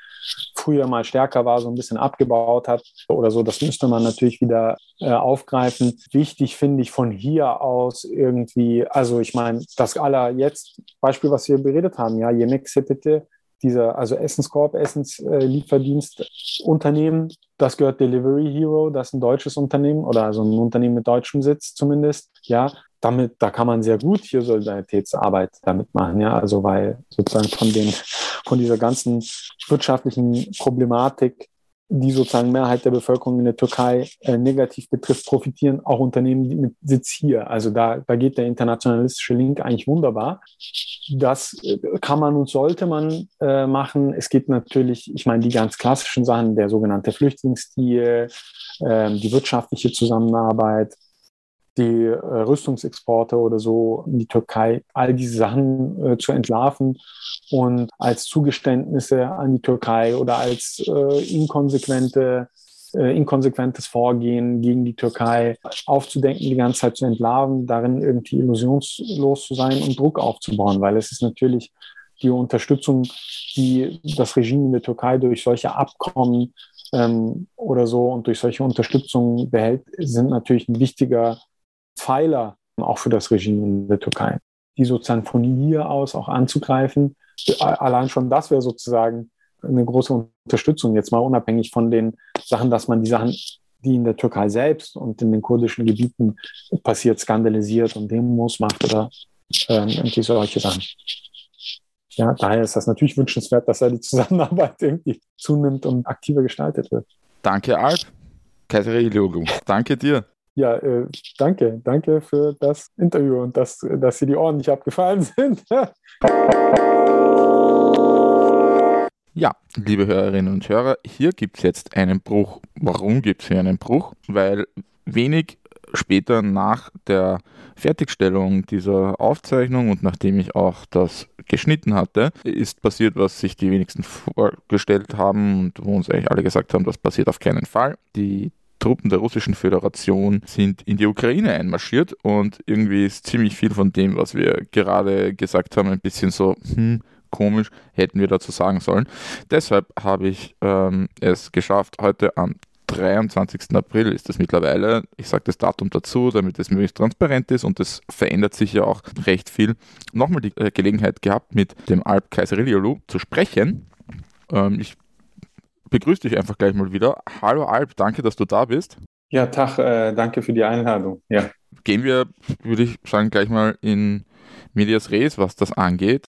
früher mal stärker war, so ein bisschen abgebaut hat oder so. Das müsste man natürlich wieder äh, aufgreifen. Wichtig finde ich von hier aus irgendwie, also ich meine, das aller jetzt, Beispiel, was wir beredet haben, ja, Yemek Sepete, dieser, also Essenskorb, Essenslieferdienst Unternehmen, das gehört Delivery Hero, das ist ein deutsches Unternehmen oder also ein Unternehmen mit deutschem Sitz zumindest. Ja, damit, da kann man sehr gut hier Solidaritätsarbeit damit machen. Ja, also weil sozusagen von den, von dieser ganzen wirtschaftlichen Problematik die sozusagen Mehrheit der Bevölkerung in der Türkei äh, negativ betrifft, profitieren auch Unternehmen mit Sitz hier. Also da, da geht der internationalistische Link eigentlich wunderbar. Das äh, kann man und sollte man äh, machen. Es gibt natürlich, ich meine, die ganz klassischen Sachen, der sogenannte Flüchtlingsdeal, äh, die wirtschaftliche Zusammenarbeit, die äh, Rüstungsexporte oder so in die Türkei, all diese Sachen äh, zu entlarven und als Zugeständnisse an die Türkei oder als äh, inkonsequente äh, inkonsequentes Vorgehen gegen die Türkei aufzudenken, die ganze Zeit zu entlarven, darin irgendwie illusionslos zu sein und Druck aufzubauen, weil es ist natürlich die Unterstützung, die das Regime in der Türkei durch solche Abkommen ähm, oder so und durch solche Unterstützung behält, sind natürlich ein wichtiger Pfeiler auch für das Regime in der Türkei. Die sozusagen von hier aus auch anzugreifen, allein schon das wäre sozusagen eine große Unterstützung, jetzt mal unabhängig von den Sachen, dass man die Sachen, die in der Türkei selbst und in den kurdischen Gebieten passiert, skandalisiert und Demos macht oder ähm, irgendwie solche Sachen. Ja, daher ist das natürlich wünschenswert, dass da die Zusammenarbeit irgendwie zunimmt und aktiver gestaltet wird. Danke, Alp. Logo. Danke dir. Ja, äh, danke. Danke für das Interview und dass, dass Sie die Ohren nicht abgefallen sind. Ja, liebe Hörerinnen und Hörer, hier gibt es jetzt einen Bruch. Warum gibt es hier einen Bruch? Weil wenig später nach der Fertigstellung dieser Aufzeichnung und nachdem ich auch das geschnitten hatte, ist passiert, was sich die wenigsten vorgestellt haben und wo uns eigentlich alle gesagt haben, das passiert auf keinen Fall. Die Truppen der Russischen Föderation sind in die Ukraine einmarschiert und irgendwie ist ziemlich viel von dem, was wir gerade gesagt haben, ein bisschen so, hm, komisch, hätten wir dazu sagen sollen. Deshalb habe ich ähm, es geschafft, heute am 23. April ist das mittlerweile. Ich sage das Datum dazu, damit es möglichst transparent ist und es verändert sich ja auch recht viel. Nochmal die äh, Gelegenheit gehabt, mit dem Alp Kaiseriliolu zu sprechen. Ähm, ich begrüße dich einfach gleich mal wieder. Hallo Alp, danke, dass du da bist. Ja, Tag, äh, danke für die Einladung. Ja. Gehen wir, würde ich sagen, gleich mal in Medias Res, was das angeht.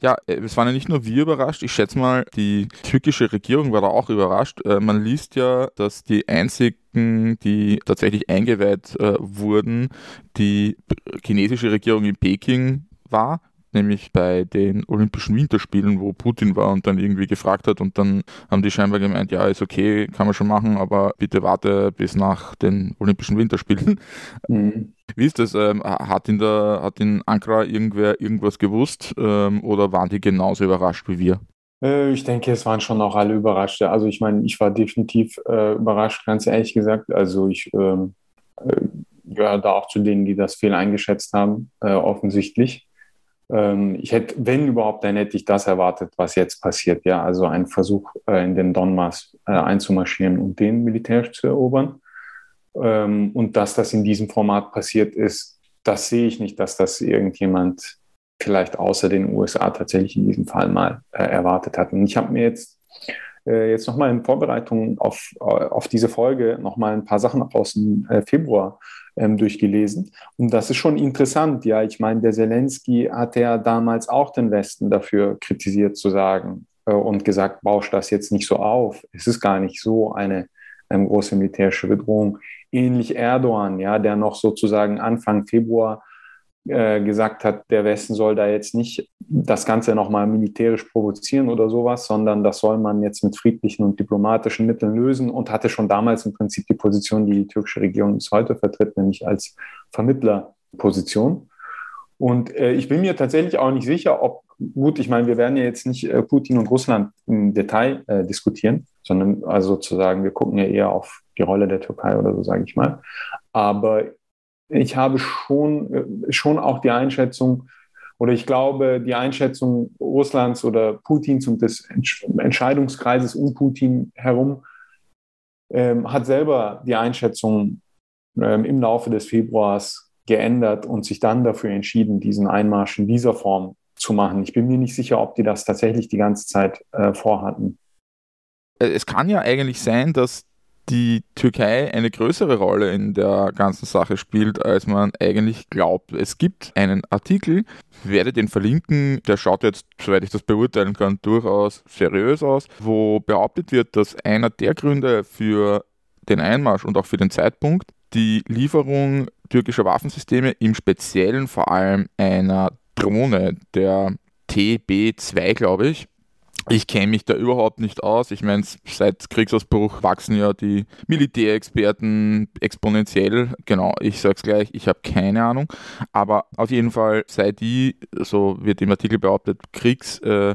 Ja, äh, es waren ja nicht nur wir überrascht, ich schätze mal, die türkische Regierung war da auch überrascht. Äh, man liest ja, dass die einzigen, die tatsächlich eingeweiht äh, wurden, die chinesische Regierung in Peking war nämlich bei den Olympischen Winterspielen, wo Putin war und dann irgendwie gefragt hat und dann haben die scheinbar gemeint, ja, ist okay, kann man schon machen, aber bitte warte bis nach den Olympischen Winterspielen. Mhm. Wie ist das? Ähm, hat in der, hat in Ankara irgendwer irgendwas gewusst ähm, oder waren die genauso überrascht wie wir? Äh, ich denke, es waren schon auch alle überrascht. Also ich meine, ich war definitiv äh, überrascht, ganz ehrlich gesagt. Also ich ähm, äh, gehöre da auch zu denen, die das fehl eingeschätzt haben, äh, offensichtlich. Ähm, ich hätte, wenn überhaupt, dann hätte ich das erwartet, was jetzt passiert. Ja, also ein Versuch, äh, in den Donbass äh, einzumarschieren und den militärisch zu erobern. Ähm, und dass das in diesem Format passiert ist, das sehe ich nicht, dass das irgendjemand vielleicht außer den USA tatsächlich in diesem Fall mal äh, erwartet hat. Und ich habe mir jetzt jetzt nochmal in Vorbereitung auf, auf diese Folge nochmal ein paar Sachen aus dem Februar ähm, durchgelesen. Und das ist schon interessant. Ja, ich meine, der Zelensky hat ja damals auch den Westen dafür kritisiert zu sagen äh, und gesagt, bausch das jetzt nicht so auf. Es ist gar nicht so eine ähm, große militärische Bedrohung. Ähnlich Erdogan, ja, der noch sozusagen Anfang Februar äh, gesagt hat, der Westen soll da jetzt nicht das Ganze nochmal militärisch provozieren oder sowas, sondern das soll man jetzt mit friedlichen und diplomatischen Mitteln lösen und hatte schon damals im Prinzip die Position, die die türkische Regierung bis heute vertritt, nämlich als Vermittlerposition. Und äh, ich bin mir tatsächlich auch nicht sicher, ob, gut, ich meine, wir werden ja jetzt nicht äh, Putin und Russland im Detail äh, diskutieren, sondern also sozusagen, wir gucken ja eher auf die Rolle der Türkei oder so, sage ich mal. Aber ich habe schon, äh, schon auch die Einschätzung, oder ich glaube, die Einschätzung Russlands oder Putins und des Entscheidungskreises um Putin herum ähm, hat selber die Einschätzung ähm, im Laufe des Februars geändert und sich dann dafür entschieden, diesen Einmarsch in dieser Form zu machen. Ich bin mir nicht sicher, ob die das tatsächlich die ganze Zeit äh, vorhatten. Äh, es kann ja eigentlich sein, dass die Türkei eine größere Rolle in der ganzen Sache spielt, als man eigentlich glaubt. Es gibt einen Artikel, werde den verlinken, der schaut jetzt, soweit ich das beurteilen kann, durchaus seriös aus, wo behauptet wird, dass einer der Gründe für den Einmarsch und auch für den Zeitpunkt die Lieferung türkischer Waffensysteme, im Speziellen vor allem einer Drohne, der TB2, glaube ich, ich kenne mich da überhaupt nicht aus. Ich meine, seit Kriegsausbruch wachsen ja die Militärexperten exponentiell. Genau, ich sage es gleich, ich habe keine Ahnung. Aber auf jeden Fall sei die, so wird im Artikel behauptet, Kriegs, äh,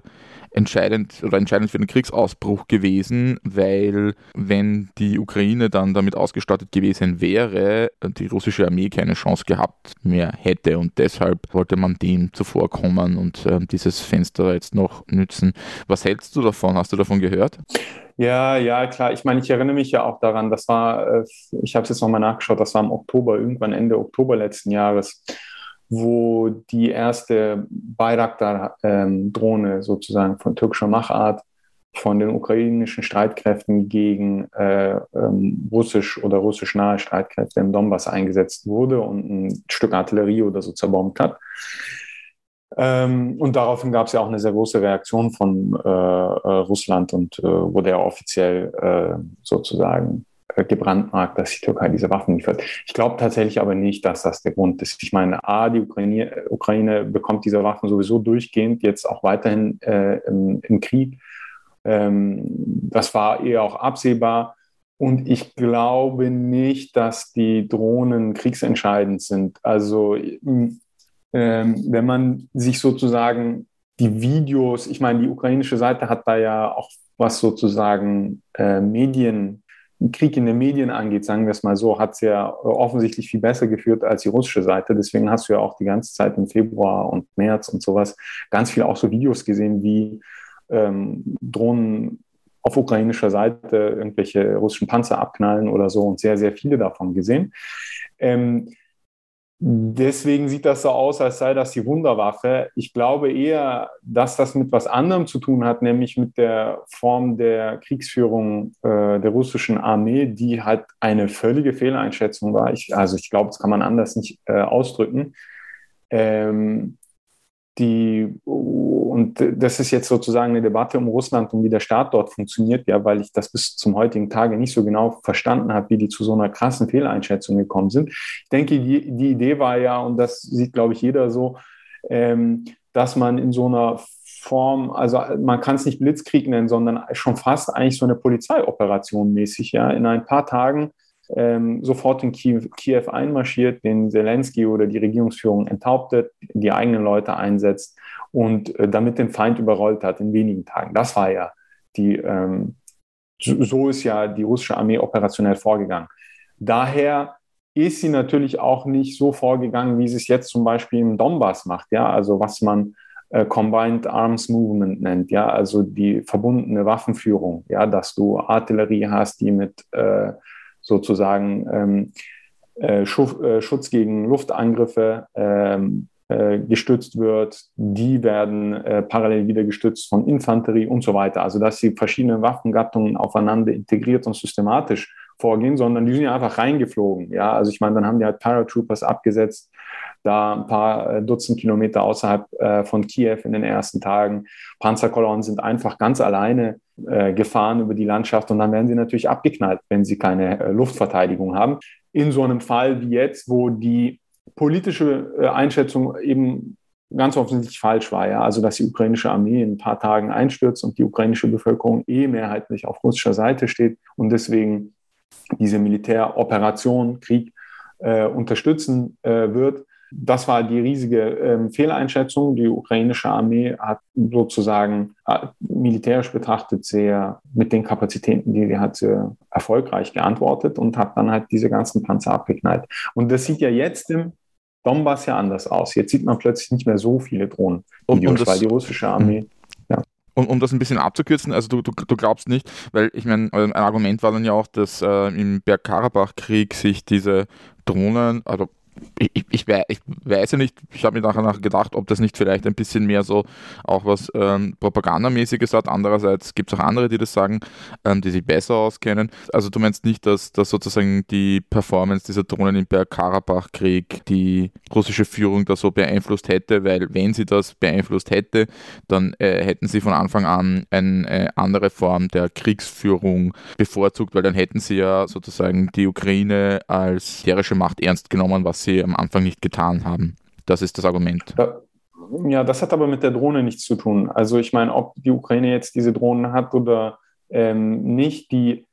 entscheidend oder entscheidend für den Kriegsausbruch gewesen, weil wenn die Ukraine dann damit ausgestattet gewesen wäre, die russische Armee keine Chance gehabt mehr hätte und deshalb wollte man dem zuvorkommen und äh, dieses Fenster jetzt noch nützen. Was hältst du davon? Hast du davon gehört? Ja, ja, klar. Ich meine, ich erinnere mich ja auch daran, das war, äh, ich habe es jetzt nochmal nachgeschaut, das war im Oktober, irgendwann Ende Oktober letzten Jahres wo die erste Bayraktar-Drohne sozusagen von türkischer Machart von den ukrainischen Streitkräften gegen äh, ähm, russisch oder russisch nahe Streitkräfte im Donbass eingesetzt wurde und ein Stück Artillerie oder so zerbombt hat. Ähm, und daraufhin gab es ja auch eine sehr große Reaktion von äh, äh Russland und äh, wurde ja offiziell äh, sozusagen gebrandmarkt, dass die Türkei diese Waffen liefert. Ich glaube tatsächlich aber nicht, dass das der Grund ist. Ich meine, A, die Ukraine, Ukraine bekommt diese Waffen sowieso durchgehend, jetzt auch weiterhin äh, im, im, Krieg. Ähm, das war eher auch absehbar. Und ich glaube nicht, dass die Drohnen kriegsentscheidend sind. Also ähm, wenn man sich sozusagen die Videos, ich meine, die ukrainische Seite hat da ja auch was sozusagen äh, Medien Krieg in den Medien angeht, sagen wir es mal so, hat es ja offensichtlich viel besser geführt als die russische Seite. Deswegen hast du ja auch die ganze Zeit im Februar und März und sowas ganz viel auch so Videos gesehen, wie ähm, Drohnen auf ukrainischer Seite irgendwelche russischen Panzer abknallen oder so und sehr, sehr viele davon gesehen. Ähm, Deswegen sieht das so aus, als sei das die Wunderwaffe. Ich glaube eher, dass das mit was anderem zu tun hat, nämlich mit der Form der Kriegsführung äh, der russischen Armee, die halt eine völlige Fehleinschätzung war. Ich, also ich glaube, das kann man anders nicht äh, ausdrücken. Ähm, die, und das ist jetzt sozusagen eine Debatte um Russland und wie der Staat dort funktioniert, ja, weil ich das bis zum heutigen Tage nicht so genau verstanden habe, wie die zu so einer krassen Fehleinschätzung gekommen sind. Ich denke, die, die Idee war ja, und das sieht, glaube ich, jeder so, ähm, dass man in so einer Form, also man kann es nicht Blitzkrieg nennen, sondern schon fast eigentlich so eine Polizeioperation mäßig, ja, in ein paar Tagen ähm, sofort in Kiew, Kiew einmarschiert, den Zelensky oder die Regierungsführung enthauptet, die eigenen Leute einsetzt und äh, damit den Feind überrollt hat in wenigen Tagen. Das war ja die, ähm, so, ist ja die russische Armee operationell vorgegangen. Daher ist sie natürlich auch nicht so vorgegangen, wie sie es jetzt zum Beispiel im Donbass macht, ja, also was man äh, Combined Arms Movement nennt, ja, also die verbundene Waffenführung, ja, dass du Artillerie hast, die mit äh, sozusagen ähm, äh, äh, Schutz gegen Luftangriffe ähm, äh, gestützt wird. Die werden äh, parallel wieder gestützt von Infanterie und so weiter. Also dass sie verschiedene Waffengattungen aufeinander integriert und systematisch vorgehen, sondern die sind ja einfach reingeflogen. Ja, also ich meine, dann haben die halt Paratroopers abgesetzt, da ein paar äh, Dutzend Kilometer außerhalb äh, von Kiew in den ersten Tagen. Panzerkolonnen sind einfach ganz alleine äh, gefahren über die Landschaft und dann werden sie natürlich abgeknallt, wenn sie keine äh, Luftverteidigung haben. In so einem Fall wie jetzt, wo die politische äh, Einschätzung eben ganz offensichtlich falsch war, ja, also dass die ukrainische Armee in ein paar Tagen einstürzt und die ukrainische Bevölkerung eh mehrheitlich auf russischer Seite steht und deswegen diese Militäroperation, Krieg unterstützen wird. Das war die riesige ähm, Fehleinschätzung. Die ukrainische Armee hat sozusagen äh, militärisch betrachtet sehr mit den Kapazitäten, die sie hat, sehr erfolgreich geantwortet und hat dann halt diese ganzen Panzer abgeknallt. Und das sieht ja jetzt im Donbass ja anders aus. Jetzt sieht man plötzlich nicht mehr so viele Drohnen, weil die russische Armee hm um, um das ein bisschen abzukürzen, also du, du, du glaubst nicht, weil ich meine, ein Argument war dann ja auch, dass äh, im Bergkarabach-Krieg sich diese Drohnen, also ich, ich, ich, weiß ja nicht, ich habe mir nachher gedacht, ob das nicht vielleicht ein bisschen mehr so auch was ähm, Propagandamäßiges hat. Andererseits gibt es auch andere, die das sagen, ähm, die sich besser auskennen. Also du meinst nicht, dass, dass sozusagen die Performance dieser Drohnen im Bergkarabach-Krieg die russische Führung da so beeinflusst hätte, weil wenn sie das beeinflusst hätte, dann äh, hätten sie von Anfang an eine äh, andere Form der Kriegsführung bevorzugt, weil dann hätten sie ja sozusagen die Ukraine als militärische Macht ernst genommen, was sie am Anfang nicht getan haben. Das ist das Argument. Ja, das hat aber mit der Drohne nichts zu tun. Also ich meine, ob die Ukraine jetzt diese Drohnen hat oder ähm, nicht, die,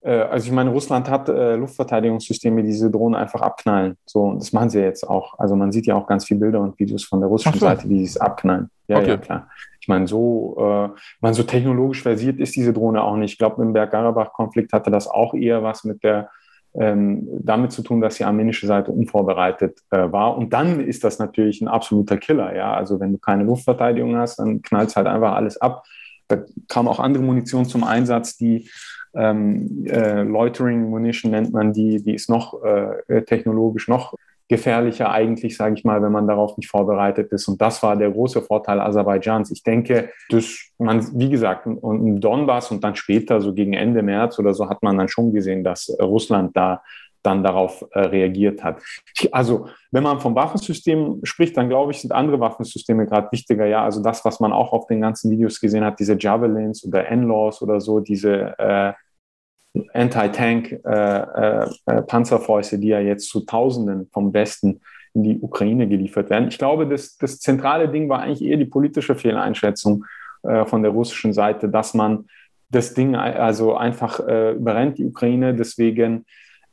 äh, also ich meine, Russland hat äh, Luftverteidigungssysteme, die diese Drohnen einfach abknallen. So, und das machen sie jetzt auch. Also man sieht ja auch ganz viele Bilder und Videos von der russischen so. Seite, die es abknallen. Ja, okay. ja, klar. Ich meine, so, äh, meine, so technologisch versiert ist diese Drohne auch nicht. Ich glaube, im Bergkarabach-Konflikt hatte das auch eher was mit der damit zu tun, dass die armenische Seite unvorbereitet äh, war. Und dann ist das natürlich ein absoluter Killer. Ja? Also wenn du keine Luftverteidigung hast, dann knallt halt einfach alles ab. Da kam auch andere Munition zum Einsatz, die ähm, äh, Loitering Munition nennt man die, die ist noch äh, technologisch noch gefährlicher eigentlich, sage ich mal, wenn man darauf nicht vorbereitet ist. Und das war der große Vorteil Aserbaidschans. Ich denke, dass man, wie gesagt, im Donbass und dann später, so gegen Ende März oder so, hat man dann schon gesehen, dass Russland da dann darauf äh, reagiert hat. Also, wenn man vom Waffensystem spricht, dann glaube ich, sind andere Waffensysteme gerade wichtiger. Ja, also das, was man auch auf den ganzen Videos gesehen hat, diese Javelins oder N-Laws oder so, diese äh, Anti-Tank-Panzerfäuste, äh, äh, die ja jetzt zu Tausenden vom Westen in die Ukraine geliefert werden. Ich glaube, das, das zentrale Ding war eigentlich eher die politische Fehleinschätzung äh, von der russischen Seite, dass man das Ding also einfach äh, überrennt, die Ukraine. Deswegen,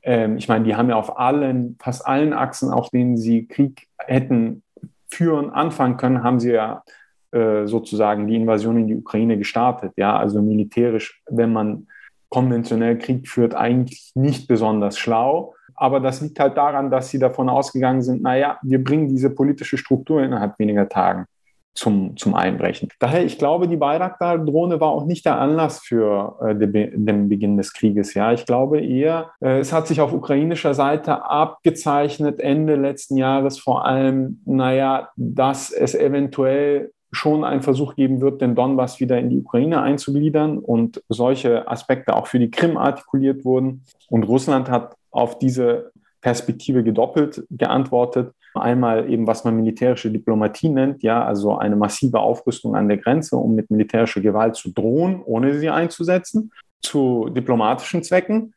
ähm, ich meine, die haben ja auf allen, fast allen Achsen, auf denen sie Krieg hätten führen, anfangen können, haben sie ja äh, sozusagen die Invasion in die Ukraine gestartet. Ja, also militärisch, wenn man konventionell Krieg führt, eigentlich nicht besonders schlau. Aber das liegt halt daran, dass sie davon ausgegangen sind, naja, wir bringen diese politische Struktur innerhalb weniger Tagen zum, zum Einbrechen. Daher, ich glaube, die Bayraktar-Drohne war auch nicht der Anlass für äh, den, den, Beginn des Krieges. Ja, ich glaube eher, äh, es hat sich auf ukrainischer Seite abgezeichnet, Ende letzten Jahres vor allem, naja, dass es eventuell schon einen Versuch geben wird, den Donbass wieder in die Ukraine einzugliedern und solche Aspekte auch für die Krim artikuliert wurden. Und Russland hat auf diese Perspektive gedoppelt geantwortet. Einmal eben, was man militärische Diplomatie nennt, ja, also eine massive Aufrüstung an der Grenze, um mit militärischer Gewalt zu drohen, ohne sie einzusetzen, zu diplomatischen Zwecken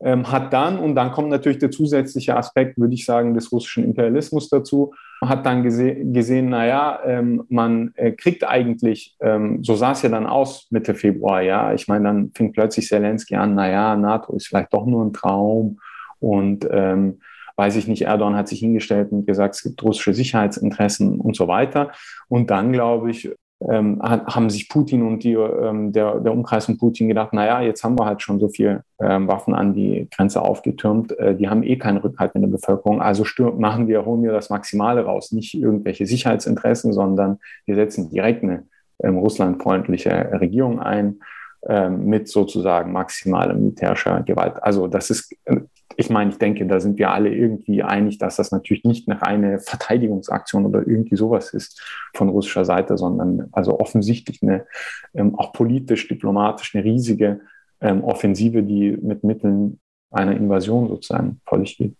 ähm, hat dann, und dann kommt natürlich der zusätzliche Aspekt, würde ich sagen, des russischen Imperialismus dazu, hat dann gese gesehen, naja, ähm, man äh, kriegt eigentlich, ähm, so sah es ja dann aus Mitte Februar, ja, ich meine, dann fing plötzlich Zelensky an, naja, NATO ist vielleicht doch nur ein Traum und ähm, weiß ich nicht, Erdogan hat sich hingestellt und gesagt, es gibt russische Sicherheitsinteressen und so weiter. Und dann, glaube ich, ähm, haben sich Putin und die, ähm, der, der Umkreis von Putin gedacht, naja, jetzt haben wir halt schon so viel ähm, Waffen an die Grenze aufgetürmt, äh, die haben eh keinen Rückhalt in der Bevölkerung, also machen wir, holen wir das Maximale raus, nicht irgendwelche Sicherheitsinteressen, sondern wir setzen direkt eine ähm, russlandfreundliche Regierung ein ähm, mit sozusagen maximaler militärischer Gewalt. Also das ist äh, ich meine, ich denke, da sind wir alle irgendwie einig, dass das natürlich nicht eine reine Verteidigungsaktion oder irgendwie sowas ist von russischer Seite, sondern also offensichtlich eine, ähm, auch politisch, diplomatisch eine riesige ähm, Offensive, die mit Mitteln einer Invasion sozusagen sich geht.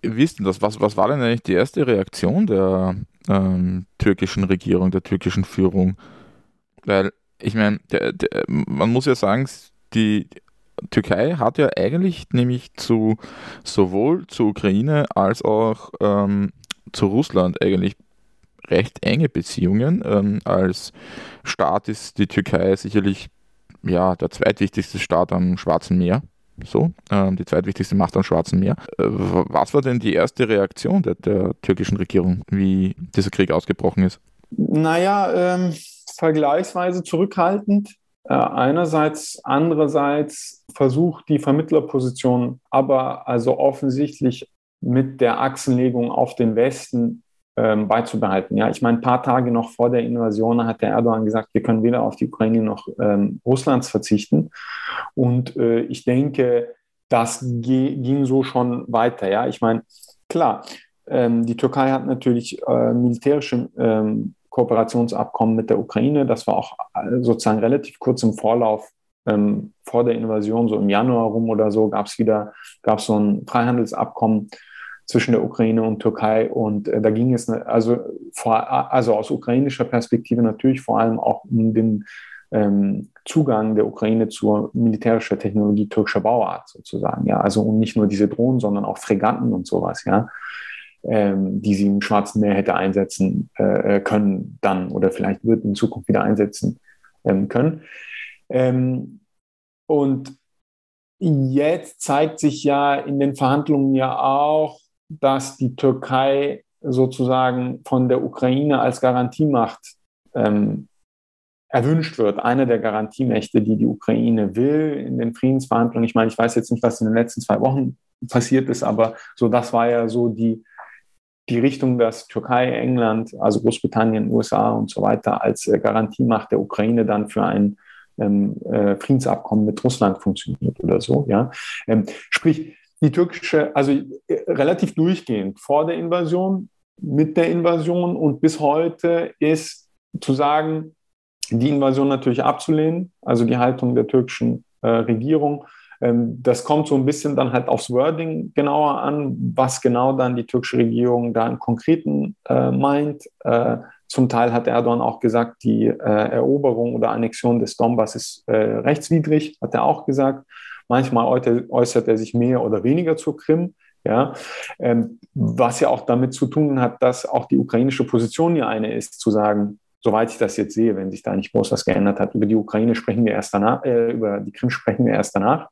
Wie ist denn das? Was, was war denn eigentlich die erste Reaktion der ähm, türkischen Regierung, der türkischen Führung? Weil, ich meine, man muss ja sagen, die Türkei hat ja eigentlich nämlich zu sowohl zur Ukraine als auch ähm, zu Russland eigentlich recht enge Beziehungen. Ähm, als Staat ist die Türkei sicherlich ja, der zweitwichtigste Staat am Schwarzen Meer. So, ähm, die zweitwichtigste Macht am Schwarzen Meer. Äh, was war denn die erste Reaktion der, der, türkischen Regierung, wie dieser Krieg ausgebrochen ist? Naja, ähm, vergleichsweise zurückhaltend. Äh, einerseits, andererseits versucht die Vermittlerposition aber also offensichtlich mit der Achsenlegung auf den Westen ähm, beizubehalten. Ja, ich meine, ein paar Tage noch vor der Invasion hat der Erdogan gesagt, wir können weder auf die Ukraine noch ähm, Russlands verzichten. Und äh, ich denke, das ging so schon weiter. Ja, ich meine, klar, ähm, die Türkei hat natürlich äh, militärische ähm, Kooperationsabkommen mit der Ukraine. Das war auch äh, sozusagen relativ kurz im Vorlauf ähm, vor der Invasion, so im Januar rum oder so, gab es wieder, gab so ein Freihandelsabkommen zwischen der Ukraine und Türkei. Und äh, da ging es ne, also, vor, also aus ukrainischer Perspektive natürlich vor allem auch um den ähm, Zugang der Ukraine zur militärischen Technologie türkischer Bauart sozusagen. Ja, also um nicht nur diese Drohnen, sondern auch Fregatten und sowas. Ja. Ähm, die sie im Schwarzen Meer hätte einsetzen äh, können dann oder vielleicht wird in Zukunft wieder einsetzen ähm, können. Ähm, und jetzt zeigt sich ja in den Verhandlungen ja auch, dass die Türkei sozusagen von der Ukraine als Garantiemacht ähm, erwünscht wird. Eine der Garantiemächte, die die Ukraine will in den Friedensverhandlungen. Ich meine, ich weiß jetzt nicht, was in den letzten zwei Wochen passiert ist, aber so das war ja so die, die Richtung, dass Türkei, England, also Großbritannien, USA und so weiter als äh, Garantiemacht der Ukraine dann für ein ähm, äh, Friedensabkommen mit Russland funktioniert oder so. Ja, ähm, sprich die türkische, also äh, relativ durchgehend vor der Invasion, mit der Invasion und bis heute ist zu sagen, die Invasion natürlich abzulehnen, also die Haltung der türkischen äh, Regierung. Ähm, das kommt so ein bisschen dann halt aufs Wording genauer an, was genau dann die türkische Regierung da im Konkreten äh, meint. Äh, zum Teil hat Erdogan auch gesagt, die äh, Eroberung oder Annexion des Donbass ist äh, rechtswidrig, hat er auch gesagt. Manchmal äußert er sich mehr oder weniger zur Krim. Ja, ähm, was ja auch damit zu tun hat, dass auch die ukrainische Position ja eine ist, zu sagen, soweit ich das jetzt sehe, wenn sich da nicht groß was geändert hat, über die Ukraine sprechen wir erst danach, äh, über die Krim sprechen wir erst danach.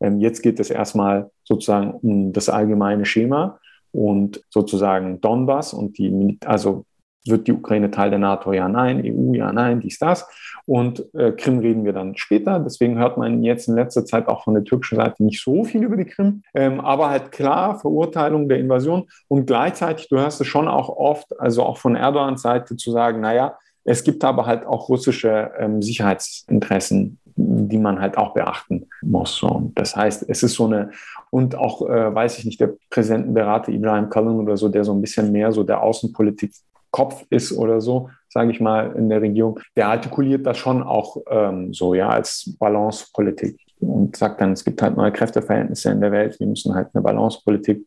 Ähm, jetzt geht es erstmal sozusagen um das allgemeine Schema und sozusagen Donbass und die, also wird die Ukraine Teil der NATO? Ja, nein. EU? Ja, nein. Dies, das. Und äh, Krim reden wir dann später. Deswegen hört man jetzt in letzter Zeit auch von der türkischen Seite nicht so viel über die Krim. Ähm, aber halt klar, Verurteilung der Invasion. Und gleichzeitig, du hörst es schon auch oft, also auch von Erdogans Seite zu sagen, naja, es gibt aber halt auch russische ähm, Sicherheitsinteressen, die man halt auch beachten muss. So. Das heißt, es ist so eine, und auch, äh, weiß ich nicht, der Präsidentenberater Ibrahim Kalin oder so, der so ein bisschen mehr so der Außenpolitik Kopf ist oder so, sage ich mal, in der Regierung, der artikuliert das schon auch ähm, so, ja, als Balancepolitik und sagt dann, es gibt halt neue Kräfteverhältnisse in der Welt, wir müssen halt eine Balancepolitik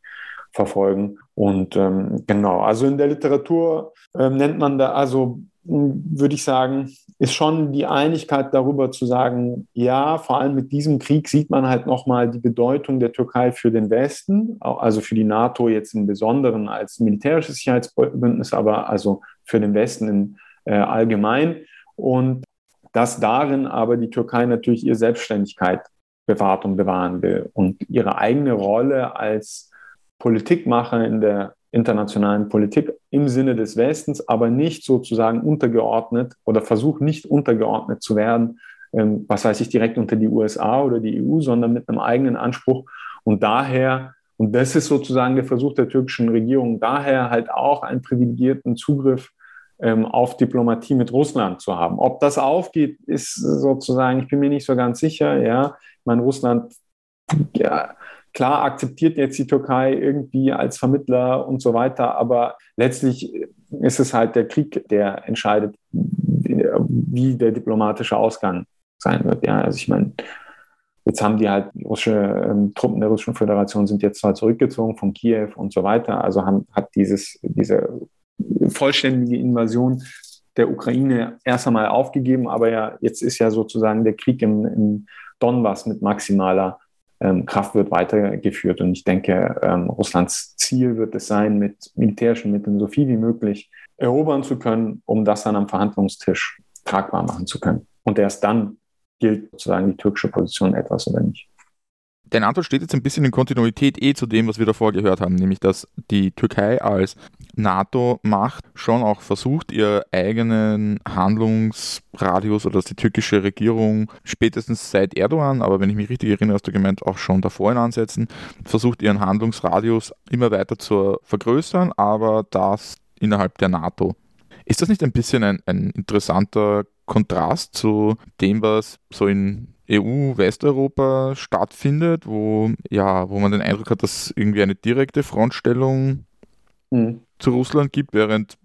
verfolgen. Und ähm, genau, also in der Literatur ähm, nennt man da, also würde ich sagen, ist schon die Einigkeit darüber zu sagen, ja, vor allem mit diesem Krieg sieht man halt nochmal die Bedeutung der Türkei für den Westen, also für die NATO jetzt im Besonderen als militärisches Sicherheitsbündnis, aber also für den Westen in, äh, allgemein. Und dass darin aber die Türkei natürlich ihre Selbstständigkeit bewahrt und bewahren will und ihre eigene Rolle als Politikmacher in der internationalen Politik im Sinne des Westens, aber nicht sozusagen untergeordnet oder versucht nicht untergeordnet zu werden, ähm, was weiß ich, direkt unter die USA oder die EU, sondern mit einem eigenen Anspruch. Und daher, und das ist sozusagen der Versuch der türkischen Regierung, daher halt auch einen privilegierten Zugriff ähm, auf Diplomatie mit Russland zu haben. Ob das aufgeht, ist sozusagen, ich bin mir nicht so ganz sicher. Ja, ich meine, Russland, ja, Klar akzeptiert jetzt die Türkei irgendwie als Vermittler und so weiter, aber letztlich ist es halt der Krieg, der entscheidet, wie der diplomatische Ausgang sein wird. Ja, also ich meine, jetzt haben die halt russische ähm, Truppen der Russischen Föderation sind jetzt zwar zurückgezogen von Kiew und so weiter, also haben, hat dieses, diese vollständige Invasion der Ukraine erst einmal aufgegeben, aber ja, jetzt ist ja sozusagen der Krieg im, im Donbass mit maximaler Kraft wird weitergeführt. Und ich denke, ähm, Russlands Ziel wird es sein, mit militärischen Mitteln so viel wie möglich erobern zu können, um das dann am Verhandlungstisch tragbar machen zu können. Und erst dann gilt sozusagen die türkische Position etwas oder nicht. Deine Antwort steht jetzt ein bisschen in Kontinuität eh zu dem, was wir davor gehört haben, nämlich dass die Türkei als NATO-Macht schon auch versucht, ihr eigenen Handlungsradius oder dass die türkische Regierung spätestens seit Erdogan, aber wenn ich mich richtig erinnere, hast du gemeint, auch schon davor in Ansätzen, versucht ihren Handlungsradius immer weiter zu vergrößern, aber das innerhalb der NATO. Ist das nicht ein bisschen ein, ein interessanter Kontrast zu dem, was so in EU-Westeuropa stattfindet, wo, ja, wo man den Eindruck hat, dass irgendwie eine direkte Frontstellung mhm. zu Russland gibt, während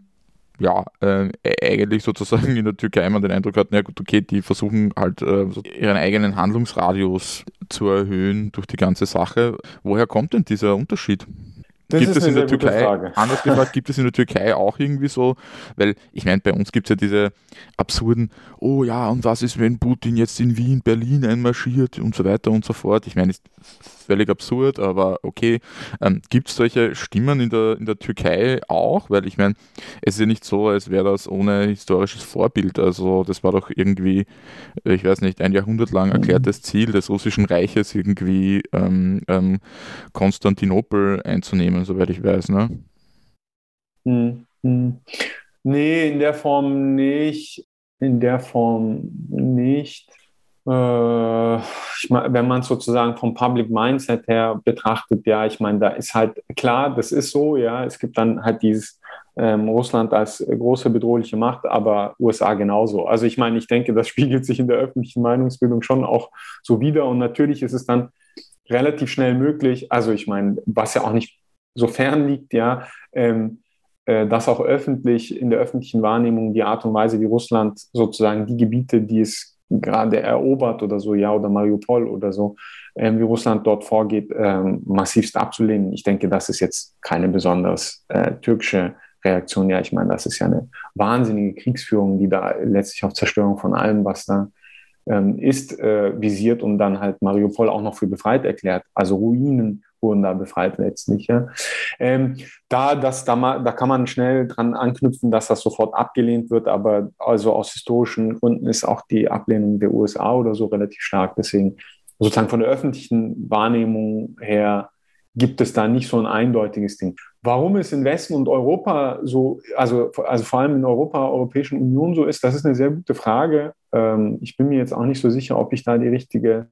ja, äh, eigentlich sozusagen in der Türkei man den Eindruck hat, na gut, okay, die versuchen halt äh, ihren eigenen Handlungsradius zu erhöhen durch die ganze Sache. Woher kommt denn dieser Unterschied? Das gibt es in der Türkei, anders gefragt, gibt es in der Türkei auch irgendwie so, weil ich meine, bei uns gibt es ja diese absurden, oh ja, und was ist, wenn Putin jetzt in Wien, Berlin einmarschiert und so weiter und so fort. Ich meine, ist völlig absurd, aber okay. Ähm, gibt es solche Stimmen in der, in der Türkei auch? Weil ich meine, es ist ja nicht so, als wäre das ohne historisches Vorbild. Also das war doch irgendwie, ich weiß nicht, ein Jahrhundert lang erklärtes Ziel des russischen Reiches, irgendwie ähm, ähm, Konstantinopel einzunehmen, soweit ich weiß. Ne? Hm, hm. Nee, in der Form nicht. In der Form nicht. Äh, ich mein, wenn man es sozusagen vom Public Mindset her betrachtet, ja, ich meine, da ist halt klar, das ist so, ja, es gibt dann halt dieses ähm, Russland als große bedrohliche Macht, aber USA genauso. Also ich meine, ich denke, das spiegelt sich in der öffentlichen Meinungsbildung schon auch so wieder und natürlich ist es dann relativ schnell möglich, also ich meine, was ja auch nicht so fern liegt, ja, ähm, äh, dass auch öffentlich in der öffentlichen Wahrnehmung die Art und Weise, wie Russland sozusagen die Gebiete, die es gerade erobert oder so, ja, oder Mariupol oder so, ähm, wie Russland dort vorgeht, ähm, massivst abzulehnen. Ich denke, das ist jetzt keine besonders äh, türkische Reaktion. Ja, ich meine, das ist ja eine wahnsinnige Kriegsführung, die da letztlich auf Zerstörung von allem, was da ähm, ist, äh, visiert und dann halt Mariupol auch noch für befreit erklärt. Also Ruinen wurden da befreit letztlich. Ja. Ähm, da, das, da, da kann man schnell dran anknüpfen, dass das sofort abgelehnt wird, aber also aus historischen Gründen ist auch die Ablehnung der USA oder so relativ stark. Deswegen sozusagen von der öffentlichen Wahrnehmung her gibt es da nicht so ein eindeutiges Ding. Warum es in Westen und Europa so, also, also vor allem in Europa, Europäischen Union so ist, das ist eine sehr gute Frage. Ähm, ich bin mir jetzt auch nicht so sicher, ob ich da die richtige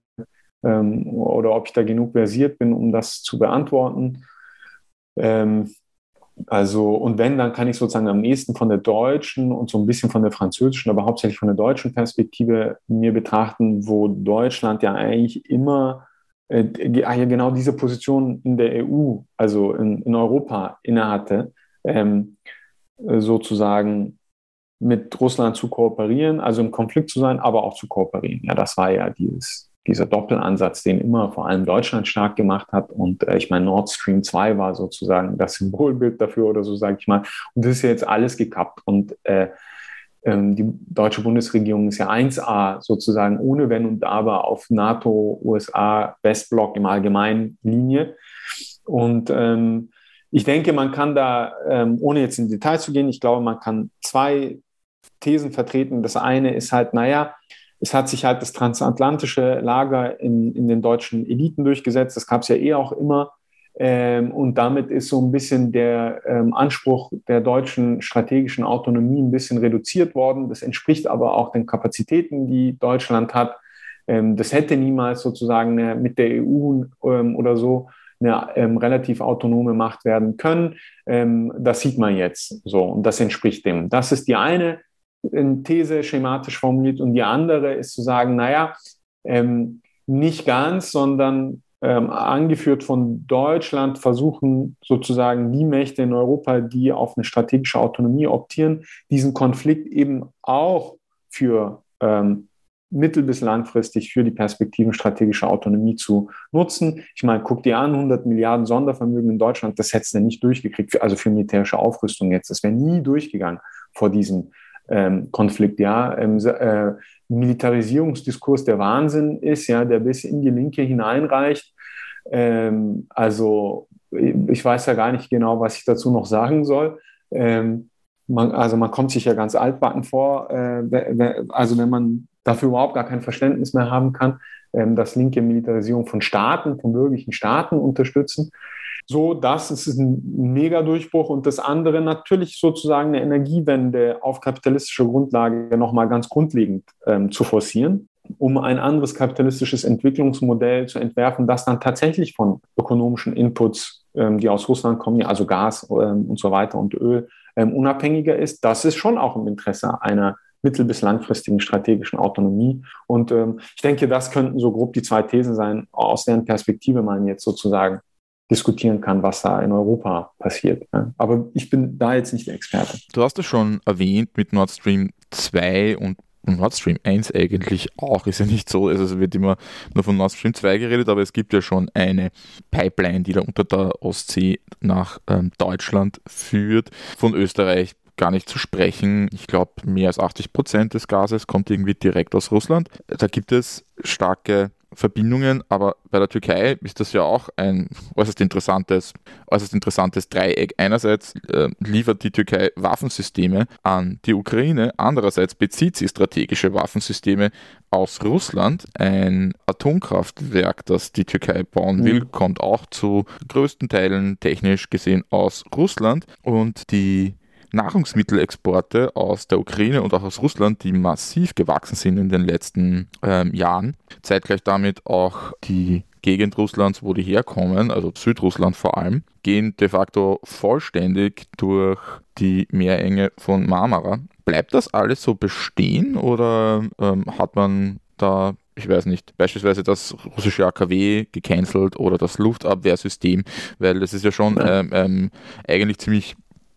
ähm, oder ob ich da genug versiert bin, um das zu beantworten. Ähm, also, und wenn, dann kann ich sozusagen am ehesten von der deutschen und so ein bisschen von der französischen, aber hauptsächlich von der deutschen Perspektive mir betrachten, wo Deutschland ja eigentlich immer äh, die, ah, ja, genau diese Position in der EU, also in, in Europa innehatte, ähm, sozusagen mit Russland zu kooperieren, also im Konflikt zu sein, aber auch zu kooperieren. Ja, das war ja dieses, dieser Doppelansatz, den immer vor allem Deutschland stark gemacht hat. Und äh, ich meine, Nord Stream 2 war sozusagen das Symbolbild dafür oder so, sage ich mal. Und das ist ja jetzt alles gekappt. Und äh, ähm, die deutsche Bundesregierung ist ja 1A sozusagen ohne Wenn und Aber auf NATO, USA, Westblock im Allgemeinen Linie. Und ähm, ich denke, man kann da, ähm, ohne jetzt in Details zu gehen, ich glaube, man kann zwei Thesen vertreten. Das eine ist halt, naja, es hat sich halt das transatlantische Lager in, in den deutschen Eliten durchgesetzt. Das gab es ja eh auch immer. Ähm, und damit ist so ein bisschen der ähm, Anspruch der deutschen strategischen Autonomie ein bisschen reduziert worden. Das entspricht aber auch den Kapazitäten, die Deutschland hat. Ähm, das hätte niemals sozusagen eine, mit der EU ähm, oder so eine ähm, relativ autonome Macht werden können. Ähm, das sieht man jetzt so und das entspricht dem. Das ist die eine These schematisch formuliert und die andere ist zu sagen, naja, ähm, nicht ganz, sondern ähm, angeführt von Deutschland versuchen sozusagen die Mächte in Europa, die auf eine strategische Autonomie optieren, diesen Konflikt eben auch für ähm, mittel- bis langfristig für die Perspektiven strategischer Autonomie zu nutzen. Ich meine, guck dir an, 100 Milliarden Sondervermögen in Deutschland, das hättest du nicht durchgekriegt, also für militärische Aufrüstung jetzt. Das wäre nie durchgegangen vor diesem ähm, Konflikt, ja, ähm, äh, Militarisierungsdiskurs der Wahnsinn ist, ja, der bis in die Linke hineinreicht. Ähm, also ich weiß ja gar nicht genau, was ich dazu noch sagen soll. Ähm, man, also man kommt sich ja ganz altbacken vor, äh, also wenn man dafür überhaupt gar kein Verständnis mehr haben kann, ähm, dass linke Militarisierung von Staaten, von bürgerlichen Staaten unterstützen. So, das ist ein Mega-Durchbruch und das andere natürlich sozusagen eine Energiewende auf kapitalistischer Grundlage nochmal ganz grundlegend ähm, zu forcieren, um ein anderes kapitalistisches Entwicklungsmodell zu entwerfen, das dann tatsächlich von ökonomischen Inputs, ähm, die aus Russland kommen, also Gas ähm, und so weiter und Öl, ähm, unabhängiger ist. Das ist schon auch im Interesse einer mittel- bis langfristigen strategischen Autonomie. Und ähm, ich denke, das könnten so grob die zwei Thesen sein, aus deren Perspektive man jetzt sozusagen diskutieren kann, was da in Europa passiert. Ja. Aber ich bin da jetzt nicht der Experte. Du hast es schon erwähnt mit Nord Stream 2 und Nord Stream 1 eigentlich auch. Ist ja nicht so, also es wird immer nur von Nord Stream 2 geredet, aber es gibt ja schon eine Pipeline, die da unter der Ostsee nach ähm, Deutschland führt. Von Österreich gar nicht zu sprechen. Ich glaube, mehr als 80 Prozent des Gases kommt irgendwie direkt aus Russland. Da gibt es starke Verbindungen, aber bei der Türkei ist das ja auch ein äußerst interessantes, äußerst interessantes Dreieck. Einerseits äh, liefert die Türkei Waffensysteme an die Ukraine, andererseits bezieht sie strategische Waffensysteme aus Russland. Ein Atomkraftwerk, das die Türkei bauen will, mhm. kommt auch zu größten Teilen technisch gesehen aus Russland und die Nahrungsmittelexporte aus der Ukraine und auch aus Russland, die massiv gewachsen sind in den letzten ähm, Jahren. Zeitgleich damit auch die Gegend Russlands, wo die herkommen, also Südrussland vor allem, gehen de facto vollständig durch die Meerenge von Marmara. Bleibt das alles so bestehen oder ähm, hat man da ich weiß nicht, beispielsweise das russische AKW gecancelt oder das Luftabwehrsystem, weil das ist ja schon ähm, ähm, eigentlich ziemlich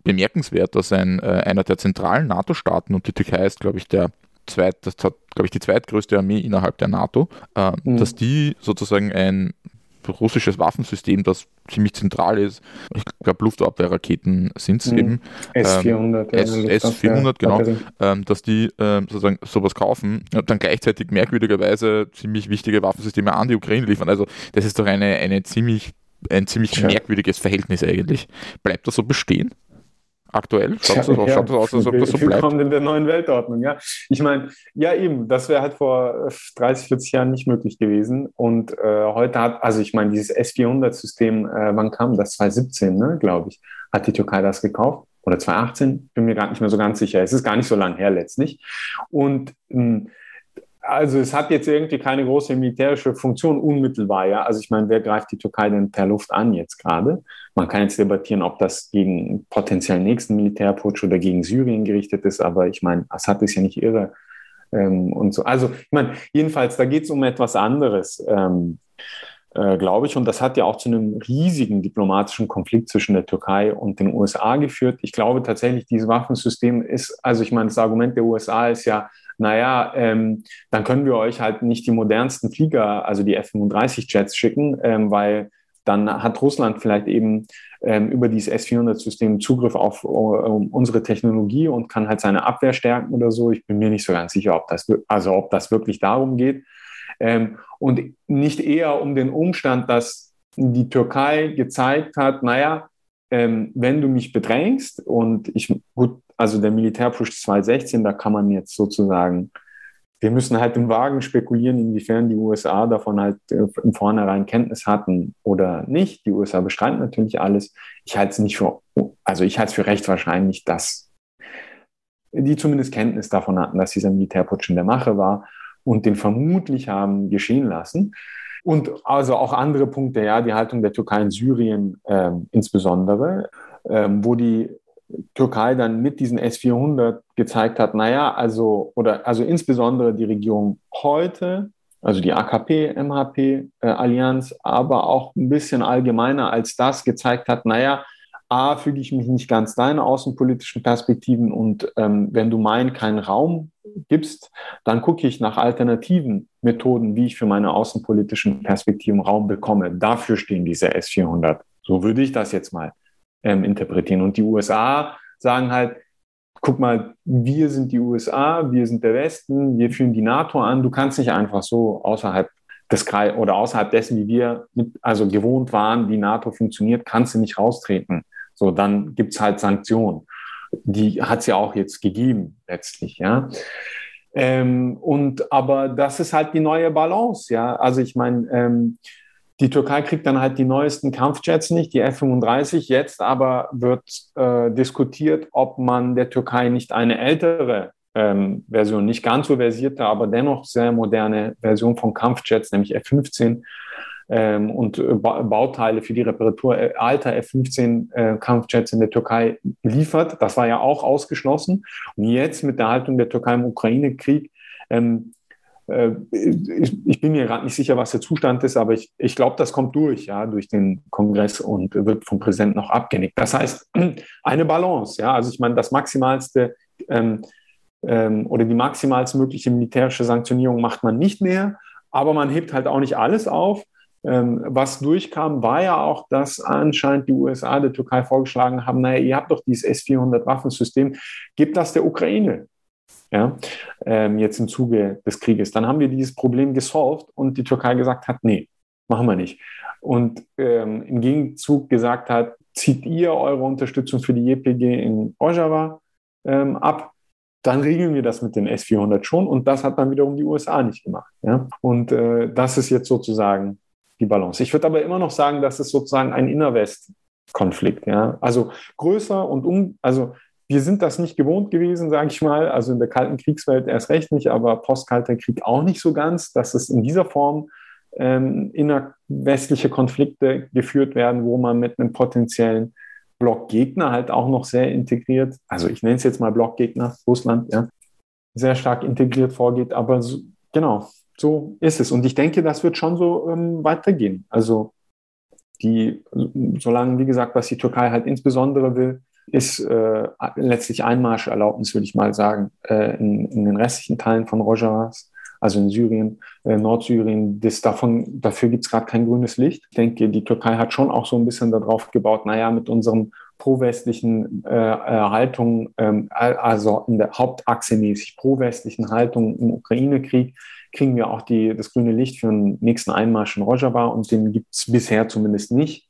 bemerkenswert, dass ein, äh, einer der zentralen NATO-Staaten, und die Türkei ist, glaube ich, der zweit, das hat, glaube ich, die zweitgrößte Armee innerhalb der NATO, äh, mhm. dass die sozusagen ein russisches Waffensystem, das ziemlich zentral ist. Ich glaube, Luftabwehrraketen sind es mhm. eben. S-400. Ähm, S-400, genau. Ähm, dass die ähm, sozusagen sowas kaufen und dann gleichzeitig merkwürdigerweise ziemlich wichtige Waffensysteme an die Ukraine liefern. Also das ist doch eine, eine ziemlich, ein ziemlich ja. merkwürdiges Verhältnis eigentlich. Bleibt das so bestehen? Aktuell? Schaut das, ja, das aus, als ob das so bleibt? Willkommen in der neuen Weltordnung, ja. Ich meine, ja eben, das wäre halt vor 30, äh, 40 Jahren nicht möglich gewesen. Und äh, heute hat, also ich meine, dieses S-400-System, äh, wann kam das? 2017, ne, glaube ich, hat die Türkei das gekauft. Oder 2018, bin mir gar nicht mehr so ganz sicher. Es ist gar nicht so lange her letztlich. Und mh, hm, also es hat jetzt irgendwie keine große militärische Funktion unmittelbar, ja. Also ich meine, wer greift die Türkei denn per Luft an jetzt gerade? Man kann jetzt debattieren, ob das gegen potenziell nächsten Militärputsch oder gegen Syrien gerichtet ist, aber ich meine, Assad ist ja nicht irre ähm, und so. Also ich meine, jedenfalls, da geht es um etwas anderes. Ähm, äh, glaube ich. Und das hat ja auch zu einem riesigen diplomatischen Konflikt zwischen der Türkei und den USA geführt. Ich glaube tatsächlich, dieses Waffensystem ist, also ich meine, das Argument der USA ist ja, naja, ähm, dann können wir euch halt nicht die modernsten Flieger, also die F-35-Jets schicken, ähm, weil dann hat Russland vielleicht eben ähm, über dieses S-400-System Zugriff auf um unsere Technologie und kann halt seine Abwehr stärken oder so. Ich bin mir nicht so ganz sicher, ob das, also ob das wirklich darum geht. Ähm, und nicht eher um den Umstand, dass die Türkei gezeigt hat, naja, ähm, wenn du mich bedrängst und ich, gut, also der Militärpush 2016, da kann man jetzt sozusagen, wir müssen halt im Wagen spekulieren, inwiefern die USA davon halt äh, im Vornherein Kenntnis hatten oder nicht. Die USA bestreiten natürlich alles. Ich halte es nicht für, also ich halte es für recht wahrscheinlich, dass die zumindest Kenntnis davon hatten, dass dieser Militärputsch in der Mache war und den vermutlich haben geschehen lassen. Und also auch andere Punkte, ja, die Haltung der Türkei in Syrien äh, insbesondere, äh, wo die Türkei dann mit diesen S-400 gezeigt hat, naja, also, oder also insbesondere die Regierung heute, also die AKP-MHP-Allianz, äh, aber auch ein bisschen allgemeiner als das gezeigt hat, naja, A, füge ich mich nicht ganz deinen außenpolitischen Perspektiven und ähm, wenn du meinen keinen Raum gibst, dann gucke ich nach alternativen Methoden, wie ich für meine außenpolitischen Perspektiven Raum bekomme. Dafür stehen diese S-400. So würde ich das jetzt mal ähm, interpretieren. Und die USA sagen halt, guck mal, wir sind die USA, wir sind der Westen, wir führen die NATO an. Du kannst nicht einfach so außerhalb des Kreis oder außerhalb dessen, wie wir mit, also gewohnt waren, wie NATO funktioniert, kannst du nicht raustreten. So, dann gibt's halt Sanktionen. Die hat's ja auch jetzt gegeben, letztlich, ja. Ähm, und aber das ist halt die neue Balance, ja. Also ich meine, ähm, die Türkei kriegt dann halt die neuesten Kampfjets nicht, die F-35. Jetzt aber wird äh, diskutiert, ob man der Türkei nicht eine ältere ähm, Version, nicht ganz so versierte, aber dennoch sehr moderne Version von Kampfjets, nämlich F-15 ähm, und äh, ba Bauteile für die Reparatur äh, alter F-15 äh, Kampfjets in der Türkei liefert. Das war ja auch ausgeschlossen. Und jetzt mit der Haltung der Türkei im Ukraine-Krieg ähm, äh, ich, ich, bin mir gerade nicht sicher, was der Zustand ist, aber ich, ich glaube, das kommt durch, ja, durch den Kongress und wird vom Präsidenten noch abgenickt. Das heißt, eine Balance, ja, also ich meine, das maximalste ähm, ähm, oder die maximalstmögliche militärische Sanktionierung macht man nicht mehr, aber man hebt halt auch nicht alles auf. Ähm, was durchkam, war ja auch, dass anscheinend die USA der Türkei vorgeschlagen haben, naja, ihr habt doch dieses S-400 Waffensystem, gebt das der Ukraine ja, ähm, jetzt im Zuge des Krieges. Dann haben wir dieses Problem gesolved und die Türkei gesagt hat, nee, machen wir nicht. Und ähm, im Gegenzug gesagt hat, zieht ihr eure Unterstützung für die JPG in Rojava ähm, ab, dann regeln wir das mit den S-400 schon. Und das hat dann wiederum die USA nicht gemacht. Ja? Und äh, das ist jetzt sozusagen die Balance. Ich würde aber immer noch sagen, das ist sozusagen ein Inner-West-Konflikt. Ja? Also größer und um, also wir sind das nicht gewohnt gewesen, sage ich mal. Also in der kalten Kriegswelt erst recht nicht, aber postkalter Krieg auch nicht so ganz, dass es in dieser Form ähm, innerwestliche Konflikte geführt werden, wo man mit einem potenziellen Blockgegner halt auch noch sehr integriert, also ich nenne es jetzt mal Blockgegner, Russland, ja, sehr stark integriert vorgeht. Aber so, genau, so ist es. Und ich denke, das wird schon so ähm, weitergehen. Also die, solange, wie gesagt, was die Türkei halt insbesondere will, ist äh, letztlich Einmarscherlaubnis, würde ich mal sagen, äh, in, in, den restlichen Teilen von Rojavas, also in Syrien, äh, Nordsyrien. Das davon, dafür gibt es gerade kein grünes Licht. Ich denke, die Türkei hat schon auch so ein bisschen darauf gebaut, naja, mit unserem pro-westlichen äh, äh, Haltung, ähm, also in der Hauptachse mäßig pro-westlichen Haltung im Ukraine-Krieg, kriegen wir auch die, das grüne Licht für den nächsten Einmarsch in Rojava und den gibt es bisher zumindest nicht.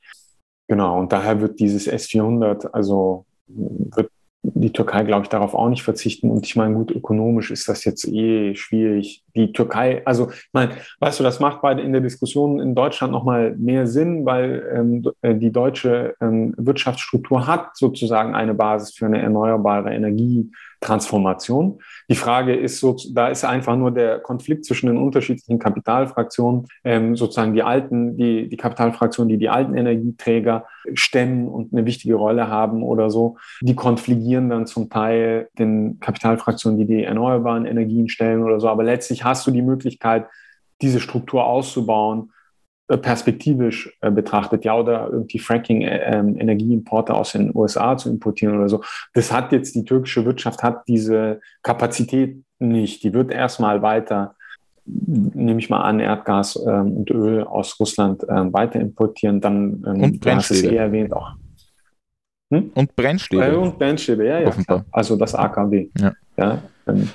Genau, und daher wird dieses S400, also wird die Türkei, glaube ich, darauf auch nicht verzichten. Und ich meine, gut, ökonomisch ist das jetzt eh schwierig. Die Türkei, also ich meine, weißt du, das macht bei in der Diskussion in Deutschland nochmal mehr Sinn, weil ähm, äh, die deutsche ähm, Wirtschaftsstruktur hat sozusagen eine Basis für eine erneuerbare Energie. Transformation. Die Frage ist so, da ist einfach nur der Konflikt zwischen den unterschiedlichen Kapitalfraktionen, ähm, sozusagen die alten, die, die Kapitalfraktionen, die die alten Energieträger stemmen und eine wichtige Rolle haben oder so, die konfligieren dann zum Teil den Kapitalfraktionen, die die erneuerbaren Energien stellen oder so. Aber letztlich hast du die Möglichkeit, diese Struktur auszubauen perspektivisch äh, betrachtet, ja, oder irgendwie Fracking, äh, ähm, Energieimporte aus den USA zu importieren oder so. Das hat jetzt die türkische Wirtschaft hat diese Kapazität nicht. Die wird erstmal weiter, nehme ich mal an, Erdgas ähm, und Öl aus Russland ähm, weiter importieren. Dann ähm, und Brennstäbe. eh erwähnt auch. Hm? Und Brennstäbe. Äh, und Brennstäbe, ja, ja. Also das AKW. Ja. ja.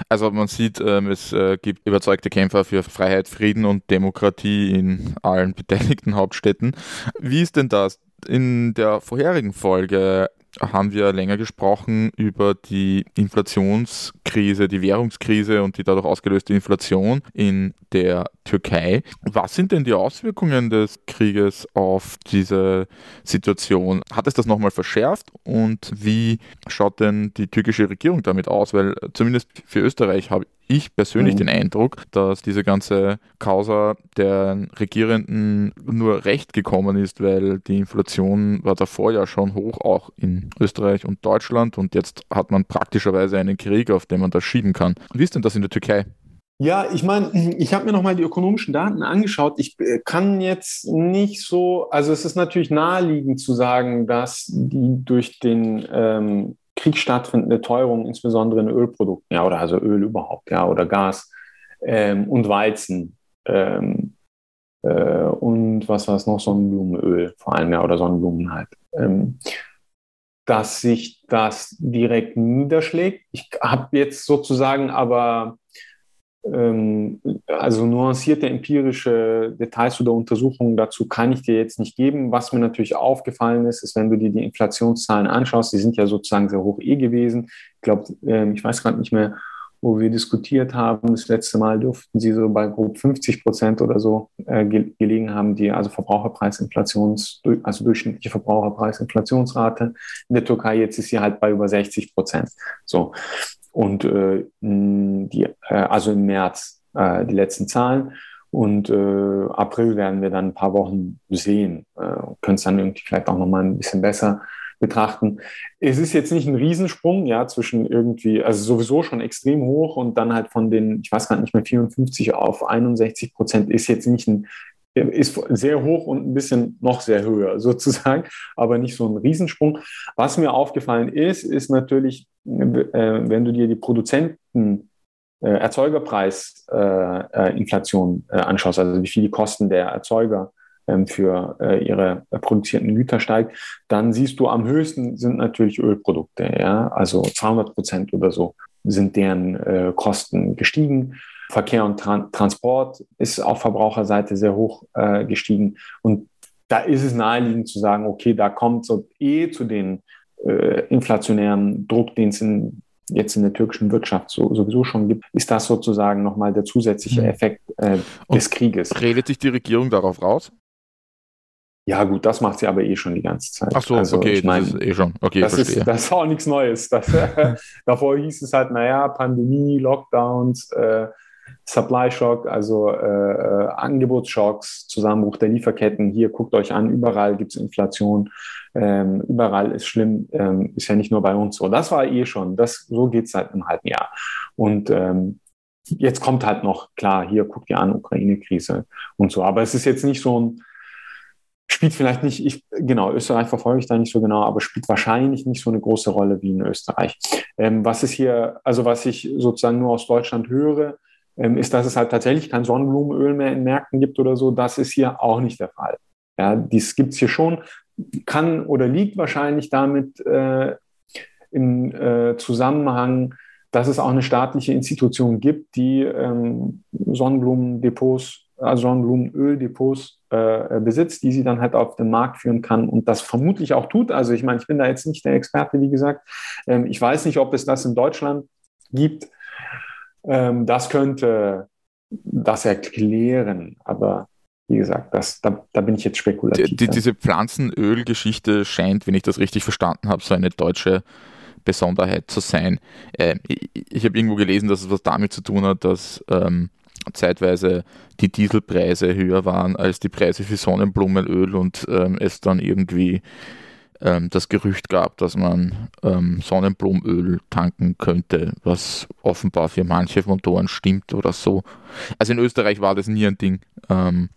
Also man sieht, ähm, es äh, gibt überzeugte Kämpfer für Freiheit, Frieden und Demokratie in allen beteiligten Hauptstädten. Wie ist denn das? In der vorherigen Folge haben wir länger gesprochen über die Inflationskrise, die Währungskrise und die dadurch ausgelöste Inflation in der Türkei. Was sind denn die Auswirkungen des Krieges auf diese Situation? Hat es das nochmal verschärft und wie schaut denn die türkische Regierung damit aus? Weil zumindest für Österreich habe ich persönlich mhm. den Eindruck, dass diese ganze Causa der Regierenden nur recht gekommen ist, weil die Inflation war davor ja schon hoch, auch in Österreich und Deutschland und jetzt hat man praktischerweise einen Krieg, auf den man das schieben kann. Wie ist denn das in der Türkei? Ja, ich meine, ich habe mir nochmal die ökonomischen Daten angeschaut. Ich äh, kann jetzt nicht so, also es ist natürlich naheliegend zu sagen, dass die durch den ähm, Krieg stattfindende Teuerung, insbesondere in Ölprodukten, ja, oder also Öl überhaupt, ja, oder Gas ähm, und Weizen ähm, äh, und was war es noch, Sonnenblumenöl vor allem, ja, oder Sonnenblumen halt, ähm, dass sich das direkt niederschlägt. Ich habe jetzt sozusagen aber also nuancierte empirische Details oder Untersuchungen dazu kann ich dir jetzt nicht geben. Was mir natürlich aufgefallen ist, ist, wenn du dir die Inflationszahlen anschaust, die sind ja sozusagen sehr hoch eh gewesen. Ich glaube, ähm, ich weiß gerade nicht mehr, wo wir diskutiert haben. Das letzte Mal durften sie so bei grob 50 Prozent oder so äh, gelegen haben, die also Verbraucherpreisinflations, also durchschnittliche Verbraucherpreisinflationsrate. In der Türkei jetzt ist sie halt bei über 60 Prozent. So. Und äh, die, äh, also im März äh, die letzten Zahlen. Und äh, April werden wir dann ein paar Wochen sehen. Äh, Können es dann irgendwie vielleicht auch nochmal ein bisschen besser betrachten. Es ist jetzt nicht ein Riesensprung, ja, zwischen irgendwie, also sowieso schon extrem hoch und dann halt von den, ich weiß gar nicht mehr, 54 auf 61 Prozent ist jetzt nicht ein, ist sehr hoch und ein bisschen noch sehr höher sozusagen, aber nicht so ein Riesensprung. Was mir aufgefallen ist, ist natürlich, äh, wenn du dir die Produzenten äh, Erzeugerpreisinflation äh, anschaust, also wie viel die Kosten der Erzeuger ähm, für ihre produzierten Güter steigt, dann siehst du am höchsten sind natürlich Ölprodukte, ja, also 200 Prozent oder so sind deren Kosten gestiegen. Verkehr und Tran Transport ist auf Verbraucherseite sehr hoch äh, gestiegen und da ist es naheliegend zu sagen, okay, da kommt so eh zu den äh, inflationären Druck, den es in, jetzt in der türkischen Wirtschaft so, sowieso schon gibt, ist das sozusagen nochmal der zusätzliche mhm. Effekt äh, des Krieges. Redet sich die Regierung darauf raus? Ja, gut, das macht sie aber eh schon die ganze Zeit. Ach so, also, okay, ich mein, das ist eh schon. Okay, das, ist, das ist auch nichts Neues. Das, davor hieß es halt, naja, Pandemie, Lockdowns, äh, Supply Shock, also äh, äh, Angebotsschocks, Zusammenbruch der Lieferketten. Hier guckt euch an, überall gibt es Inflation, ähm, überall ist schlimm, ähm, ist ja nicht nur bei uns so. Das war eh schon, das, so geht es seit einem halben Jahr. Und ähm, jetzt kommt halt noch, klar, hier guckt ihr an, Ukraine-Krise und so. Aber es ist jetzt nicht so ein spielt vielleicht nicht, ich, genau, Österreich verfolge ich da nicht so genau, aber spielt wahrscheinlich nicht so eine große Rolle wie in Österreich. Ähm, was ist hier, also was ich sozusagen nur aus Deutschland höre, ist, dass es halt tatsächlich kein Sonnenblumenöl mehr in Märkten gibt oder so. Das ist hier auch nicht der Fall. Ja, dies gibt es hier schon, kann oder liegt wahrscheinlich damit äh, im äh, Zusammenhang, dass es auch eine staatliche Institution gibt, die ähm, Sonnenblumendepots, also Sonnenblumenöldepots äh, besitzt, die sie dann halt auf den Markt führen kann und das vermutlich auch tut. Also ich meine, ich bin da jetzt nicht der Experte, wie gesagt. Ähm, ich weiß nicht, ob es das in Deutschland gibt. Ähm, das könnte das erklären, aber wie gesagt, das, da, da bin ich jetzt spekulativ. Die, die, diese Pflanzenölgeschichte scheint, wenn ich das richtig verstanden habe, so eine deutsche Besonderheit zu sein. Äh, ich, ich habe irgendwo gelesen, dass es was damit zu tun hat, dass ähm, zeitweise die Dieselpreise höher waren als die Preise für Sonnenblumenöl und ähm, es dann irgendwie ähm, das Gerücht gab, dass man ähm, Sonnenblumenöl tanken könnte, was offenbar für manche Motoren stimmt oder so. Also in Österreich war das nie ein Ding. Ähm,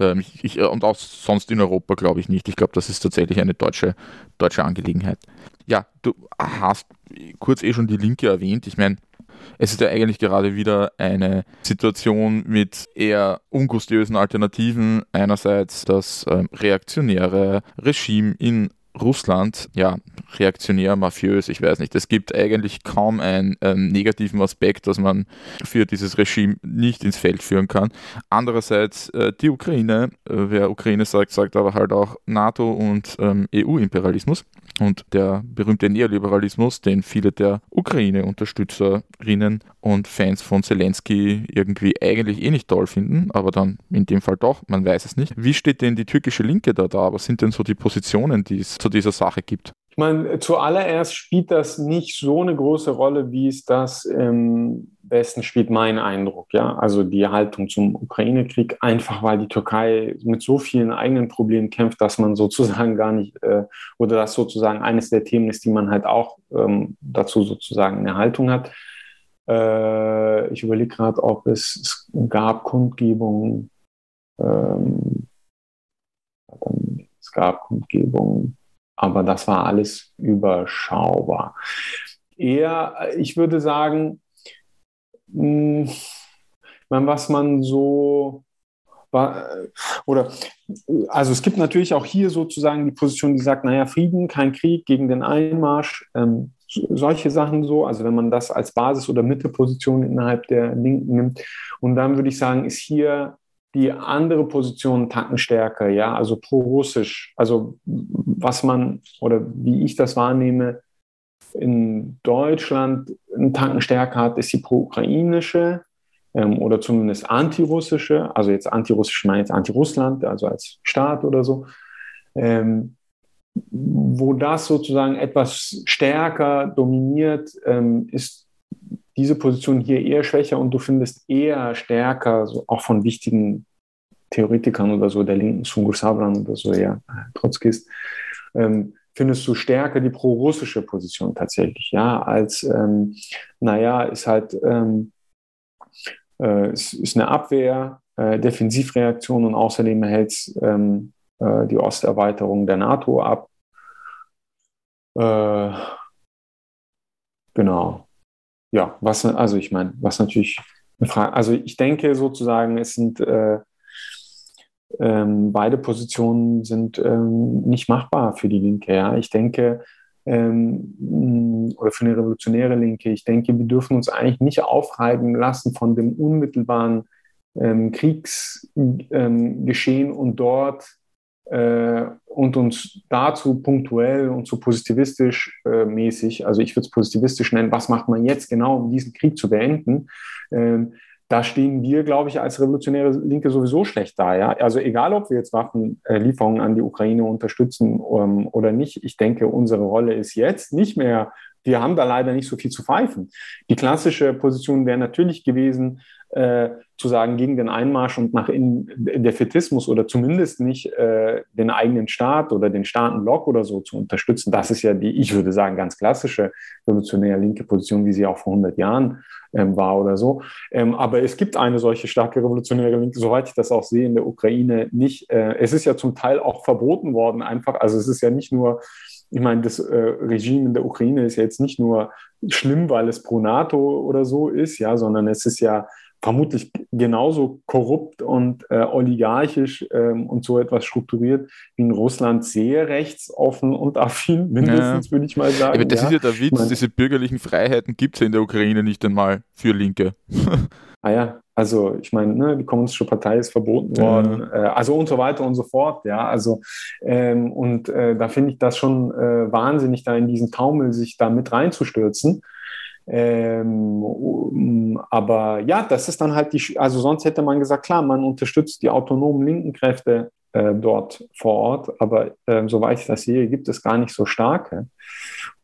ähm ich, ich, und auch sonst in Europa glaube ich nicht. Ich glaube, das ist tatsächlich eine deutsche, deutsche Angelegenheit. Ja, du hast kurz eh schon die Linke erwähnt. Ich meine, es ist ja eigentlich gerade wieder eine Situation mit eher ungustiösen Alternativen. Einerseits das äh, reaktionäre Regime in Russland, ja, reaktionär, mafiös, ich weiß nicht. Es gibt eigentlich kaum einen ähm, negativen Aspekt, dass man für dieses Regime nicht ins Feld führen kann. Andererseits äh, die Ukraine, äh, wer Ukraine sagt, sagt aber halt auch NATO und ähm, EU-Imperialismus und der berühmte Neoliberalismus, den viele der Ukraine-Unterstützerinnen und Fans von Zelensky irgendwie eigentlich eh nicht toll finden, aber dann in dem Fall doch, man weiß es nicht. Wie steht denn die türkische Linke da da? Was sind denn so die Positionen, die es zu dieser Sache gibt? Ich meine, zuallererst spielt das nicht so eine große Rolle, wie es das im Westen spielt, mein Eindruck. Ja, also die Haltung zum Ukraine-Krieg, einfach weil die Türkei mit so vielen eigenen Problemen kämpft, dass man sozusagen gar nicht, äh, oder das sozusagen eines der Themen ist, die man halt auch ähm, dazu sozusagen eine Haltung hat. Äh, ich überlege gerade, ob es, es, gab Kundgebungen. Ähm, es gab Kundgebungen aber das war alles überschaubar. Eher, ich würde sagen, hm, was man so oder also es gibt natürlich auch hier sozusagen die Position, die sagt, naja, Frieden, kein Krieg gegen den Einmarsch, ähm, solche Sachen so, also wenn man das als Basis- oder Mittelposition innerhalb der Linken nimmt. Und dann würde ich sagen, ist hier die andere Position Tacken stärker, ja, also pro-russisch. Also was man oder wie ich das wahrnehme, in Deutschland einen Tanken stärker hat, ist die pro-ukrainische ähm, oder zumindest antirussische, also jetzt antirussisch meine jetzt anti-Russland, also als Staat oder so. Ähm, wo das sozusagen etwas stärker dominiert, ähm, ist diese Position hier eher schwächer und du findest eher stärker, so auch von wichtigen Theoretikern oder so, der linken Sungur Sabran oder so, ja, Trotzkist, ähm, findest du stärker die pro-russische Position tatsächlich, ja, als, ähm, naja, ist halt, ähm, äh, ist, ist eine Abwehr, äh, Defensivreaktion und außerdem hält ähm, äh, die Osterweiterung der NATO ab. Äh, genau. Ja, was, also ich meine, was natürlich eine Frage, also ich denke sozusagen, es sind äh, ähm, beide Positionen sind ähm, nicht machbar für die Linke. Ja? Ich denke, ähm, oder für eine revolutionäre Linke, ich denke, wir dürfen uns eigentlich nicht aufreiben lassen von dem unmittelbaren ähm, Kriegsgeschehen und dort äh, und uns dazu punktuell und so positivistisch äh, mäßig, also ich würde es positivistisch nennen, was macht man jetzt genau, um diesen Krieg zu beenden, ähm, da stehen wir, glaube ich, als revolutionäre Linke sowieso schlecht da. Ja? Also egal, ob wir jetzt Waffenlieferungen an die Ukraine unterstützen ähm, oder nicht, ich denke, unsere Rolle ist jetzt nicht mehr, wir haben da leider nicht so viel zu pfeifen. Die klassische Position wäre natürlich gewesen, äh, zu sagen, gegen den Einmarsch und nach innen Defetismus oder zumindest nicht äh, den eigenen Staat oder den Staatenblock oder so zu unterstützen. Das ist ja die, ich würde sagen, ganz klassische revolutionäre linke Position, wie sie auch vor 100 Jahren ähm, war oder so. Ähm, aber es gibt eine solche starke revolutionäre Linke, soweit ich das auch sehe, in der Ukraine nicht. Äh, es ist ja zum Teil auch verboten worden, einfach. Also es ist ja nicht nur, ich meine, das äh, Regime in der Ukraine ist ja jetzt nicht nur schlimm, weil es pro NATO oder so ist, ja, sondern es ist ja vermutlich genauso korrupt und äh, oligarchisch ähm, und so etwas strukturiert wie in Russland sehr rechtsoffen und affin, mindestens, ja. würde ich mal sagen. Aber das ja. ist ja der Witz, meine, diese bürgerlichen Freiheiten gibt es ja in der Ukraine nicht einmal für Linke. ah ja, also ich meine, ne, die Kommunistische Partei ist verboten worden, ja. äh, also und so weiter und so fort, ja. Also ähm, und äh, da finde ich das schon äh, wahnsinnig, da in diesen Taumel sich da mit reinzustürzen. Ähm, aber ja, das ist dann halt die, also sonst hätte man gesagt, klar, man unterstützt die autonomen linken Kräfte äh, dort vor Ort, aber äh, soweit ich das sehe, gibt es gar nicht so starke.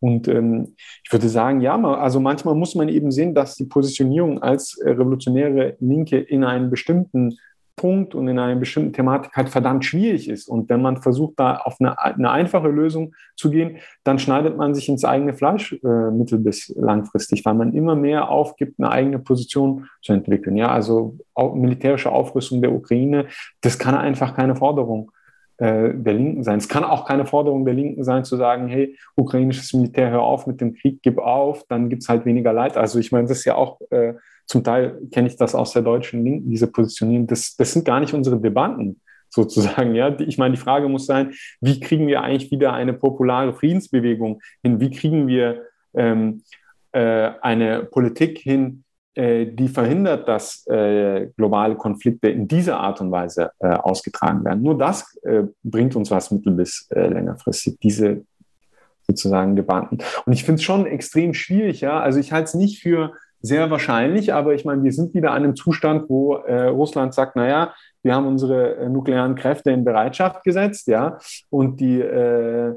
Und ähm, ich würde sagen, ja, also manchmal muss man eben sehen, dass die Positionierung als revolutionäre Linke in einen bestimmten Punkt und in einer bestimmten Thematik halt verdammt schwierig ist. Und wenn man versucht, da auf eine, eine einfache Lösung zu gehen, dann schneidet man sich ins eigene Fleisch äh, mittel- bis langfristig, weil man immer mehr aufgibt, eine eigene Position zu entwickeln. Ja, also militärische Aufrüstung der Ukraine, das kann einfach keine Forderung äh, der Linken sein. Es kann auch keine Forderung der Linken sein, zu sagen, hey, ukrainisches Militär, hör auf mit dem Krieg, gib auf, dann gibt es halt weniger Leid. Also ich meine, das ist ja auch äh, zum Teil kenne ich das aus der deutschen Linken, diese Positionierung. Das, das sind gar nicht unsere Debatten sozusagen. Ja, ich meine, die Frage muss sein, wie kriegen wir eigentlich wieder eine populare Friedensbewegung hin? Wie kriegen wir ähm, äh, eine Politik hin, äh, die verhindert, dass äh, globale Konflikte in dieser Art und Weise äh, ausgetragen werden? Nur das äh, bringt uns was mittel- bis äh, längerfristig. Diese sozusagen Debatten. Und ich finde es schon extrem schwierig, ja. Also ich halte es nicht für sehr wahrscheinlich, aber ich meine, wir sind wieder an einem Zustand, wo äh, Russland sagt, naja, wir haben unsere äh, nuklearen Kräfte in Bereitschaft gesetzt, ja, und die äh,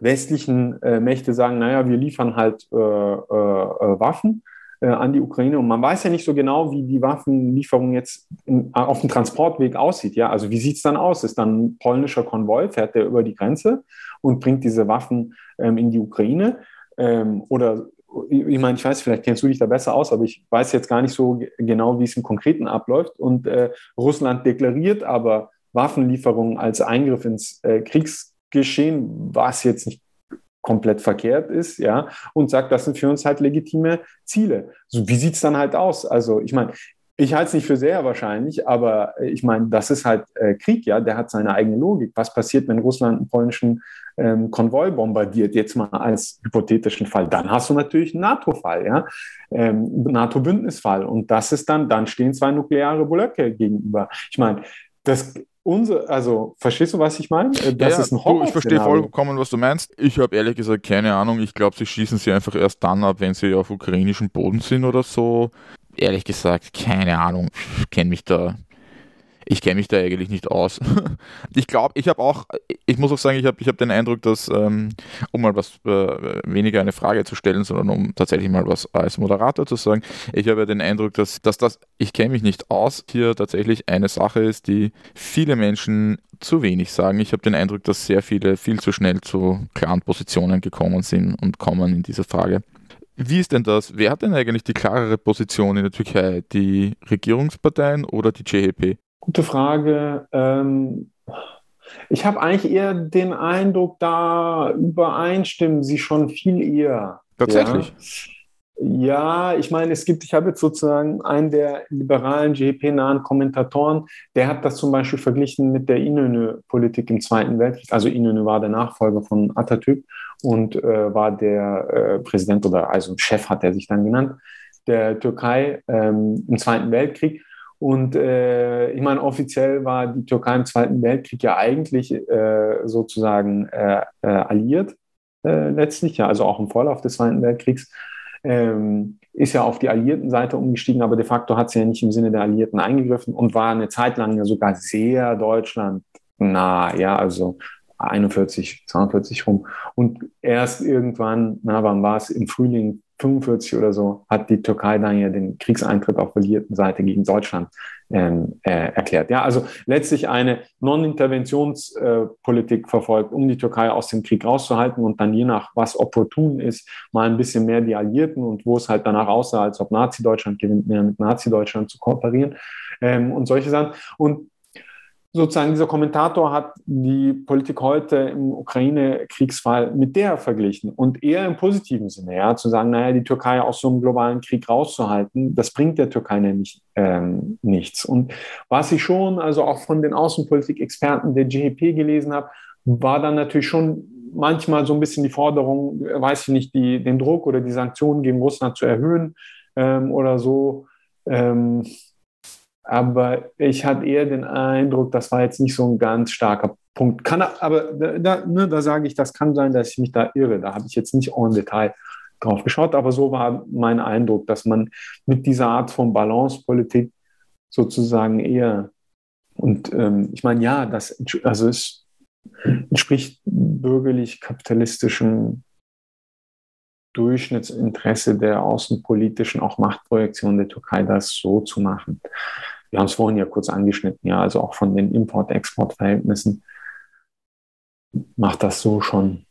westlichen äh, Mächte sagen, naja, wir liefern halt äh, äh, Waffen an die Ukraine und man weiß ja nicht so genau, wie die Waffenlieferung jetzt in, auf dem Transportweg aussieht, ja, also wie sieht es dann aus? Ist dann ein polnischer Konvoi, fährt der über die Grenze und bringt diese Waffen ähm, in die Ukraine? Ähm, oder ich meine, ich weiß, vielleicht kennst du dich da besser aus, aber ich weiß jetzt gar nicht so genau, wie es im Konkreten abläuft. Und äh, Russland deklariert aber Waffenlieferungen als Eingriff ins äh, Kriegsgeschehen, was jetzt nicht komplett verkehrt ist, ja, und sagt, das sind für uns halt legitime Ziele. So, wie sieht es dann halt aus? Also, ich meine, ich halte es nicht für sehr wahrscheinlich, aber äh, ich meine, das ist halt äh, Krieg, ja, der hat seine eigene Logik. Was passiert, wenn Russland einen polnischen ähm, Konvoi bombardiert, jetzt mal als hypothetischen Fall? Dann hast du natürlich einen NATO-Fall, ja, ähm, NATO-Bündnisfall. Und das ist dann, dann stehen zwei nukleare Blöcke gegenüber. Ich meine, das unser, also verstehst du, was ich meine? Äh, das ja, ist ein du, Ich verstehe vollkommen, was du meinst. Ich habe ehrlich gesagt keine Ahnung. Ich glaube, sie schießen sie einfach erst dann ab, wenn sie auf ukrainischem Boden sind oder so ehrlich gesagt, keine Ahnung, kenne mich da. ich kenne mich da eigentlich nicht aus. ich glaube, ich habe auch, ich muss auch sagen, ich habe ich hab den Eindruck, dass, ähm, um mal was äh, weniger eine Frage zu stellen, sondern um tatsächlich mal was als Moderator zu sagen, ich habe ja den Eindruck, dass, dass das, ich kenne mich nicht aus, hier tatsächlich eine Sache ist, die viele Menschen zu wenig sagen. Ich habe den Eindruck, dass sehr viele viel zu schnell zu klaren Positionen gekommen sind und kommen in dieser Frage. Wie ist denn das? Wer hat denn eigentlich die klarere Position in der Türkei? Die Regierungsparteien oder die CHP? Gute Frage. Ähm, ich habe eigentlich eher den Eindruck, da übereinstimmen sie schon viel eher. Tatsächlich. Ja. Ja, ich meine, es gibt, ich habe jetzt sozusagen einen der liberalen GEP-nahen Kommentatoren, der hat das zum Beispiel verglichen mit der Inönü-Politik im Zweiten Weltkrieg. Also Inönü war der Nachfolger von Atatürk und äh, war der äh, Präsident oder also Chef hat er sich dann genannt, der Türkei ähm, im Zweiten Weltkrieg. Und äh, ich meine, offiziell war die Türkei im Zweiten Weltkrieg ja eigentlich äh, sozusagen äh, äh, alliiert letztlich, ja, also auch im Vorlauf des Zweiten Weltkriegs ähm, ist ja auf die alliierten Seite umgestiegen, aber de facto hat sie ja nicht im Sinne der Alliierten eingegriffen und war eine Zeit lang ja sogar sehr Deutschland nah, ja, also 41, 42 rum. Und erst irgendwann, na, wann war es, im Frühling 45 oder so, hat die Türkei dann ja den Kriegseintritt auf alliierten Seite gegen Deutschland ähm, äh, erklärt. Ja, also letztlich eine Non-Interventionspolitik äh, verfolgt, um die Türkei aus dem Krieg rauszuhalten und dann je nach was opportun ist, mal ein bisschen mehr die Alliierten und wo es halt danach aussah, als ob Nazi-Deutschland gewinnt, mehr mit Nazi-Deutschland zu kooperieren ähm, und solche Sachen. Und sozusagen dieser Kommentator hat die Politik heute im Ukraine-Kriegsfall mit der verglichen und eher im positiven Sinne, ja, zu sagen, naja, die Türkei aus so einem globalen Krieg rauszuhalten, das bringt der Türkei nämlich ähm, nichts. Und was ich schon, also auch von den Außenpolitik-Experten der GHP gelesen habe, war dann natürlich schon manchmal so ein bisschen die Forderung, weiß ich nicht, die, den Druck oder die Sanktionen gegen Russland zu erhöhen ähm, oder so. Ähm, aber ich hatte eher den Eindruck, das war jetzt nicht so ein ganz starker Punkt. Kann, aber da, ne, da sage ich, das kann sein, dass ich mich da irre. Da habe ich jetzt nicht en Detail drauf geschaut, aber so war mein Eindruck, dass man mit dieser Art von Balancepolitik sozusagen eher und ähm, ich meine, ja, das also es entspricht bürgerlich-kapitalistischem Durchschnittsinteresse der außenpolitischen auch Machtprojektion der Türkei, das so zu machen wir haben es vorhin ja kurz angeschnitten, ja, also auch von den Import-Export-Verhältnissen macht das so schon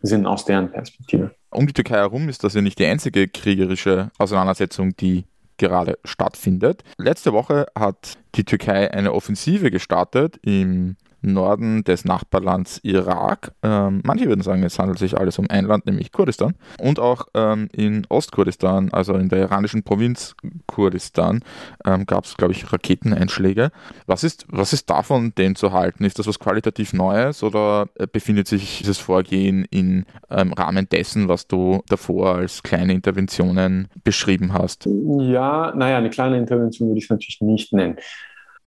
Sinn aus deren Perspektive. Um die Türkei herum ist das ja nicht die einzige kriegerische Auseinandersetzung, die gerade stattfindet. Letzte Woche hat die Türkei eine Offensive gestartet im Norden des Nachbarlands Irak. Ähm, manche würden sagen, es handelt sich alles um ein Land, nämlich Kurdistan. Und auch ähm, in Ostkurdistan, also in der iranischen Provinz Kurdistan, ähm, gab es, glaube ich, Raketeneinschläge. Was ist, was ist davon denn zu halten? Ist das was qualitativ Neues oder äh, befindet sich dieses Vorgehen im ähm, Rahmen dessen, was du davor als kleine Interventionen beschrieben hast? Ja, naja, eine kleine Intervention würde ich es natürlich nicht nennen.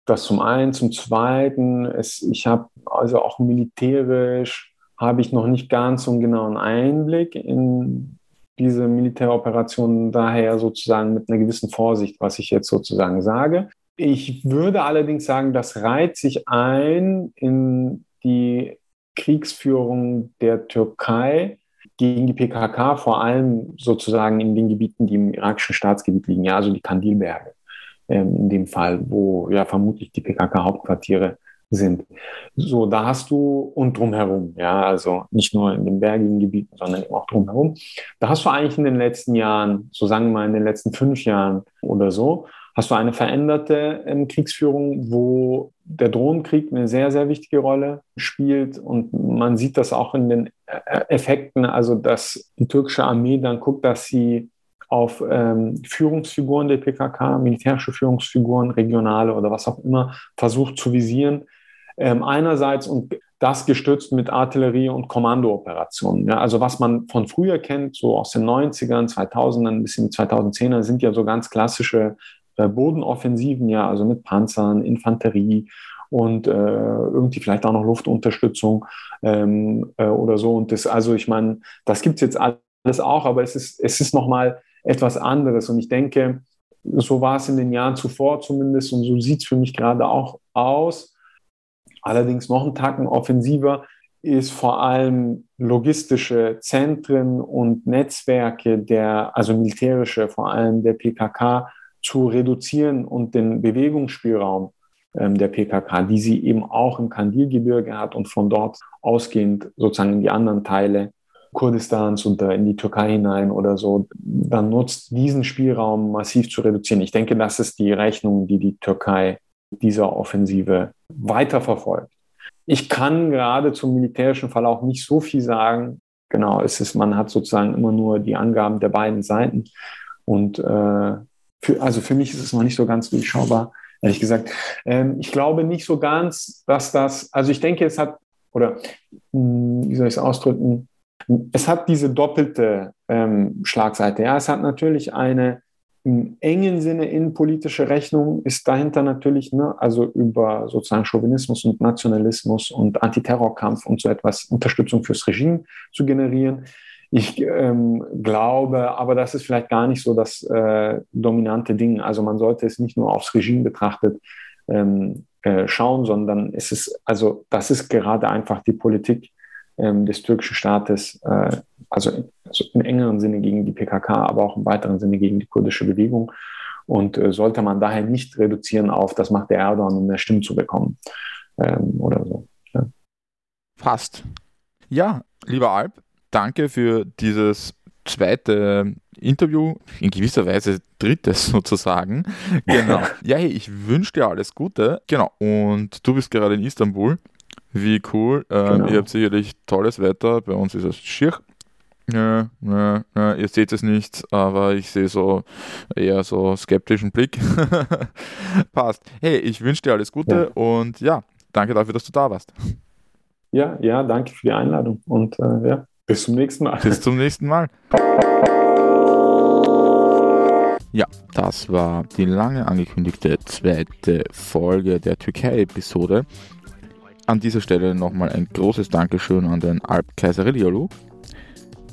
Das zum einen. Zum zweiten, es, ich habe also auch militärisch habe ich noch nicht ganz so einen genauen Einblick in diese Militäroperationen, daher sozusagen mit einer gewissen Vorsicht, was ich jetzt sozusagen sage. Ich würde allerdings sagen, das reiht sich ein in die Kriegsführung der Türkei gegen die PKK, vor allem sozusagen in den Gebieten, die im irakischen Staatsgebiet liegen, ja, also die Kandilberge ähm, in dem Fall, wo ja vermutlich die PKK-Hauptquartiere sind. So, da hast du und drumherum, ja, also nicht nur in den bergigen Gebieten, sondern eben auch drumherum. Da hast du eigentlich in den letzten Jahren, so sagen wir mal in den letzten fünf Jahren oder so, hast du eine veränderte ähm, Kriegsführung, wo der Drohnenkrieg eine sehr, sehr wichtige Rolle spielt. Und man sieht das auch in den äh, Effekten, also dass die türkische Armee dann guckt, dass sie auf ähm, Führungsfiguren der PKK, militärische Führungsfiguren, regionale oder was auch immer, versucht zu visieren. Ähm, einerseits und das gestützt mit Artillerie- und Kommandooperationen. Ja, also was man von früher kennt, so aus den 90ern, 2000ern bis in die 2010er, sind ja so ganz klassische äh, Bodenoffensiven, ja, also mit Panzern, Infanterie und äh, irgendwie vielleicht auch noch Luftunterstützung ähm, äh, oder so. Und das, also ich meine, das gibt es jetzt alles auch, aber es ist, es ist nochmal etwas anderes. Und ich denke, so war es in den Jahren zuvor zumindest und so sieht es für mich gerade auch aus. Allerdings noch einen Tacken offensiver ist vor allem logistische Zentren und Netzwerke der, also militärische, vor allem der PKK zu reduzieren und den Bewegungsspielraum ähm, der PKK, die sie eben auch im Kandilgebirge hat und von dort ausgehend sozusagen in die anderen Teile Kurdistans und in die Türkei hinein oder so, dann nutzt diesen Spielraum massiv zu reduzieren. Ich denke, das ist die Rechnung, die die Türkei dieser Offensive weiterverfolgt. Ich kann gerade zum militärischen Fall auch nicht so viel sagen. Genau, es ist, man hat sozusagen immer nur die Angaben der beiden Seiten. Und äh, für, also für mich ist es noch nicht so ganz durchschaubar, ehrlich gesagt. Ähm, ich glaube nicht so ganz, dass das, also ich denke, es hat, oder hm, wie soll ich es ausdrücken, es hat diese doppelte ähm, Schlagseite. Ja, es hat natürlich eine im engen Sinne innenpolitische Rechnung ist dahinter natürlich, ne, also über sozusagen Chauvinismus und Nationalismus und Antiterrorkampf und so etwas Unterstützung fürs Regime zu generieren. Ich ähm, glaube, aber das ist vielleicht gar nicht so das äh, dominante Ding. Also man sollte es nicht nur aufs Regime betrachtet ähm, äh, schauen, sondern es ist, also das ist gerade einfach die Politik ähm, des türkischen Staates, äh, also, also, im engeren Sinne gegen die PKK, aber auch im weiteren Sinne gegen die kurdische Bewegung. Und äh, sollte man daher nicht reduzieren auf, das macht der Erdogan, um mehr Stimmen zu bekommen ähm, oder so. Ja. Passt. Ja, lieber Alp, danke für dieses zweite Interview, in gewisser Weise drittes sozusagen. Genau. ja, hey, ich wünsche dir alles Gute. Genau. Und du bist gerade in Istanbul. Wie cool. Ähm, genau. Ihr habt sicherlich tolles Wetter. Bei uns ist es schier. Ja, ja, ja, ihr seht es nicht, aber ich sehe so eher so skeptischen Blick. Passt. Hey, ich wünsche dir alles Gute ja. und ja, danke dafür, dass du da warst. Ja, ja, danke für die Einladung und äh, ja, bis zum nächsten Mal. Bis zum nächsten Mal. Ja, das war die lange angekündigte zweite Folge der Türkei-Episode. An dieser Stelle nochmal ein großes Dankeschön an den Alp Kaiserilliolu.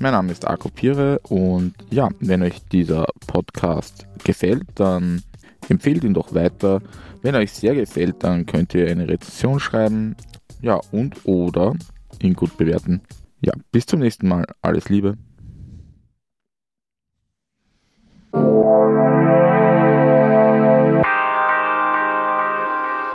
Mein Name ist Arco Pire und ja, wenn euch dieser Podcast gefällt, dann empfehlt ihn doch weiter. Wenn euch sehr gefällt, dann könnt ihr eine Rezension schreiben. Ja, und oder ihn gut bewerten. Ja, bis zum nächsten Mal. Alles Liebe.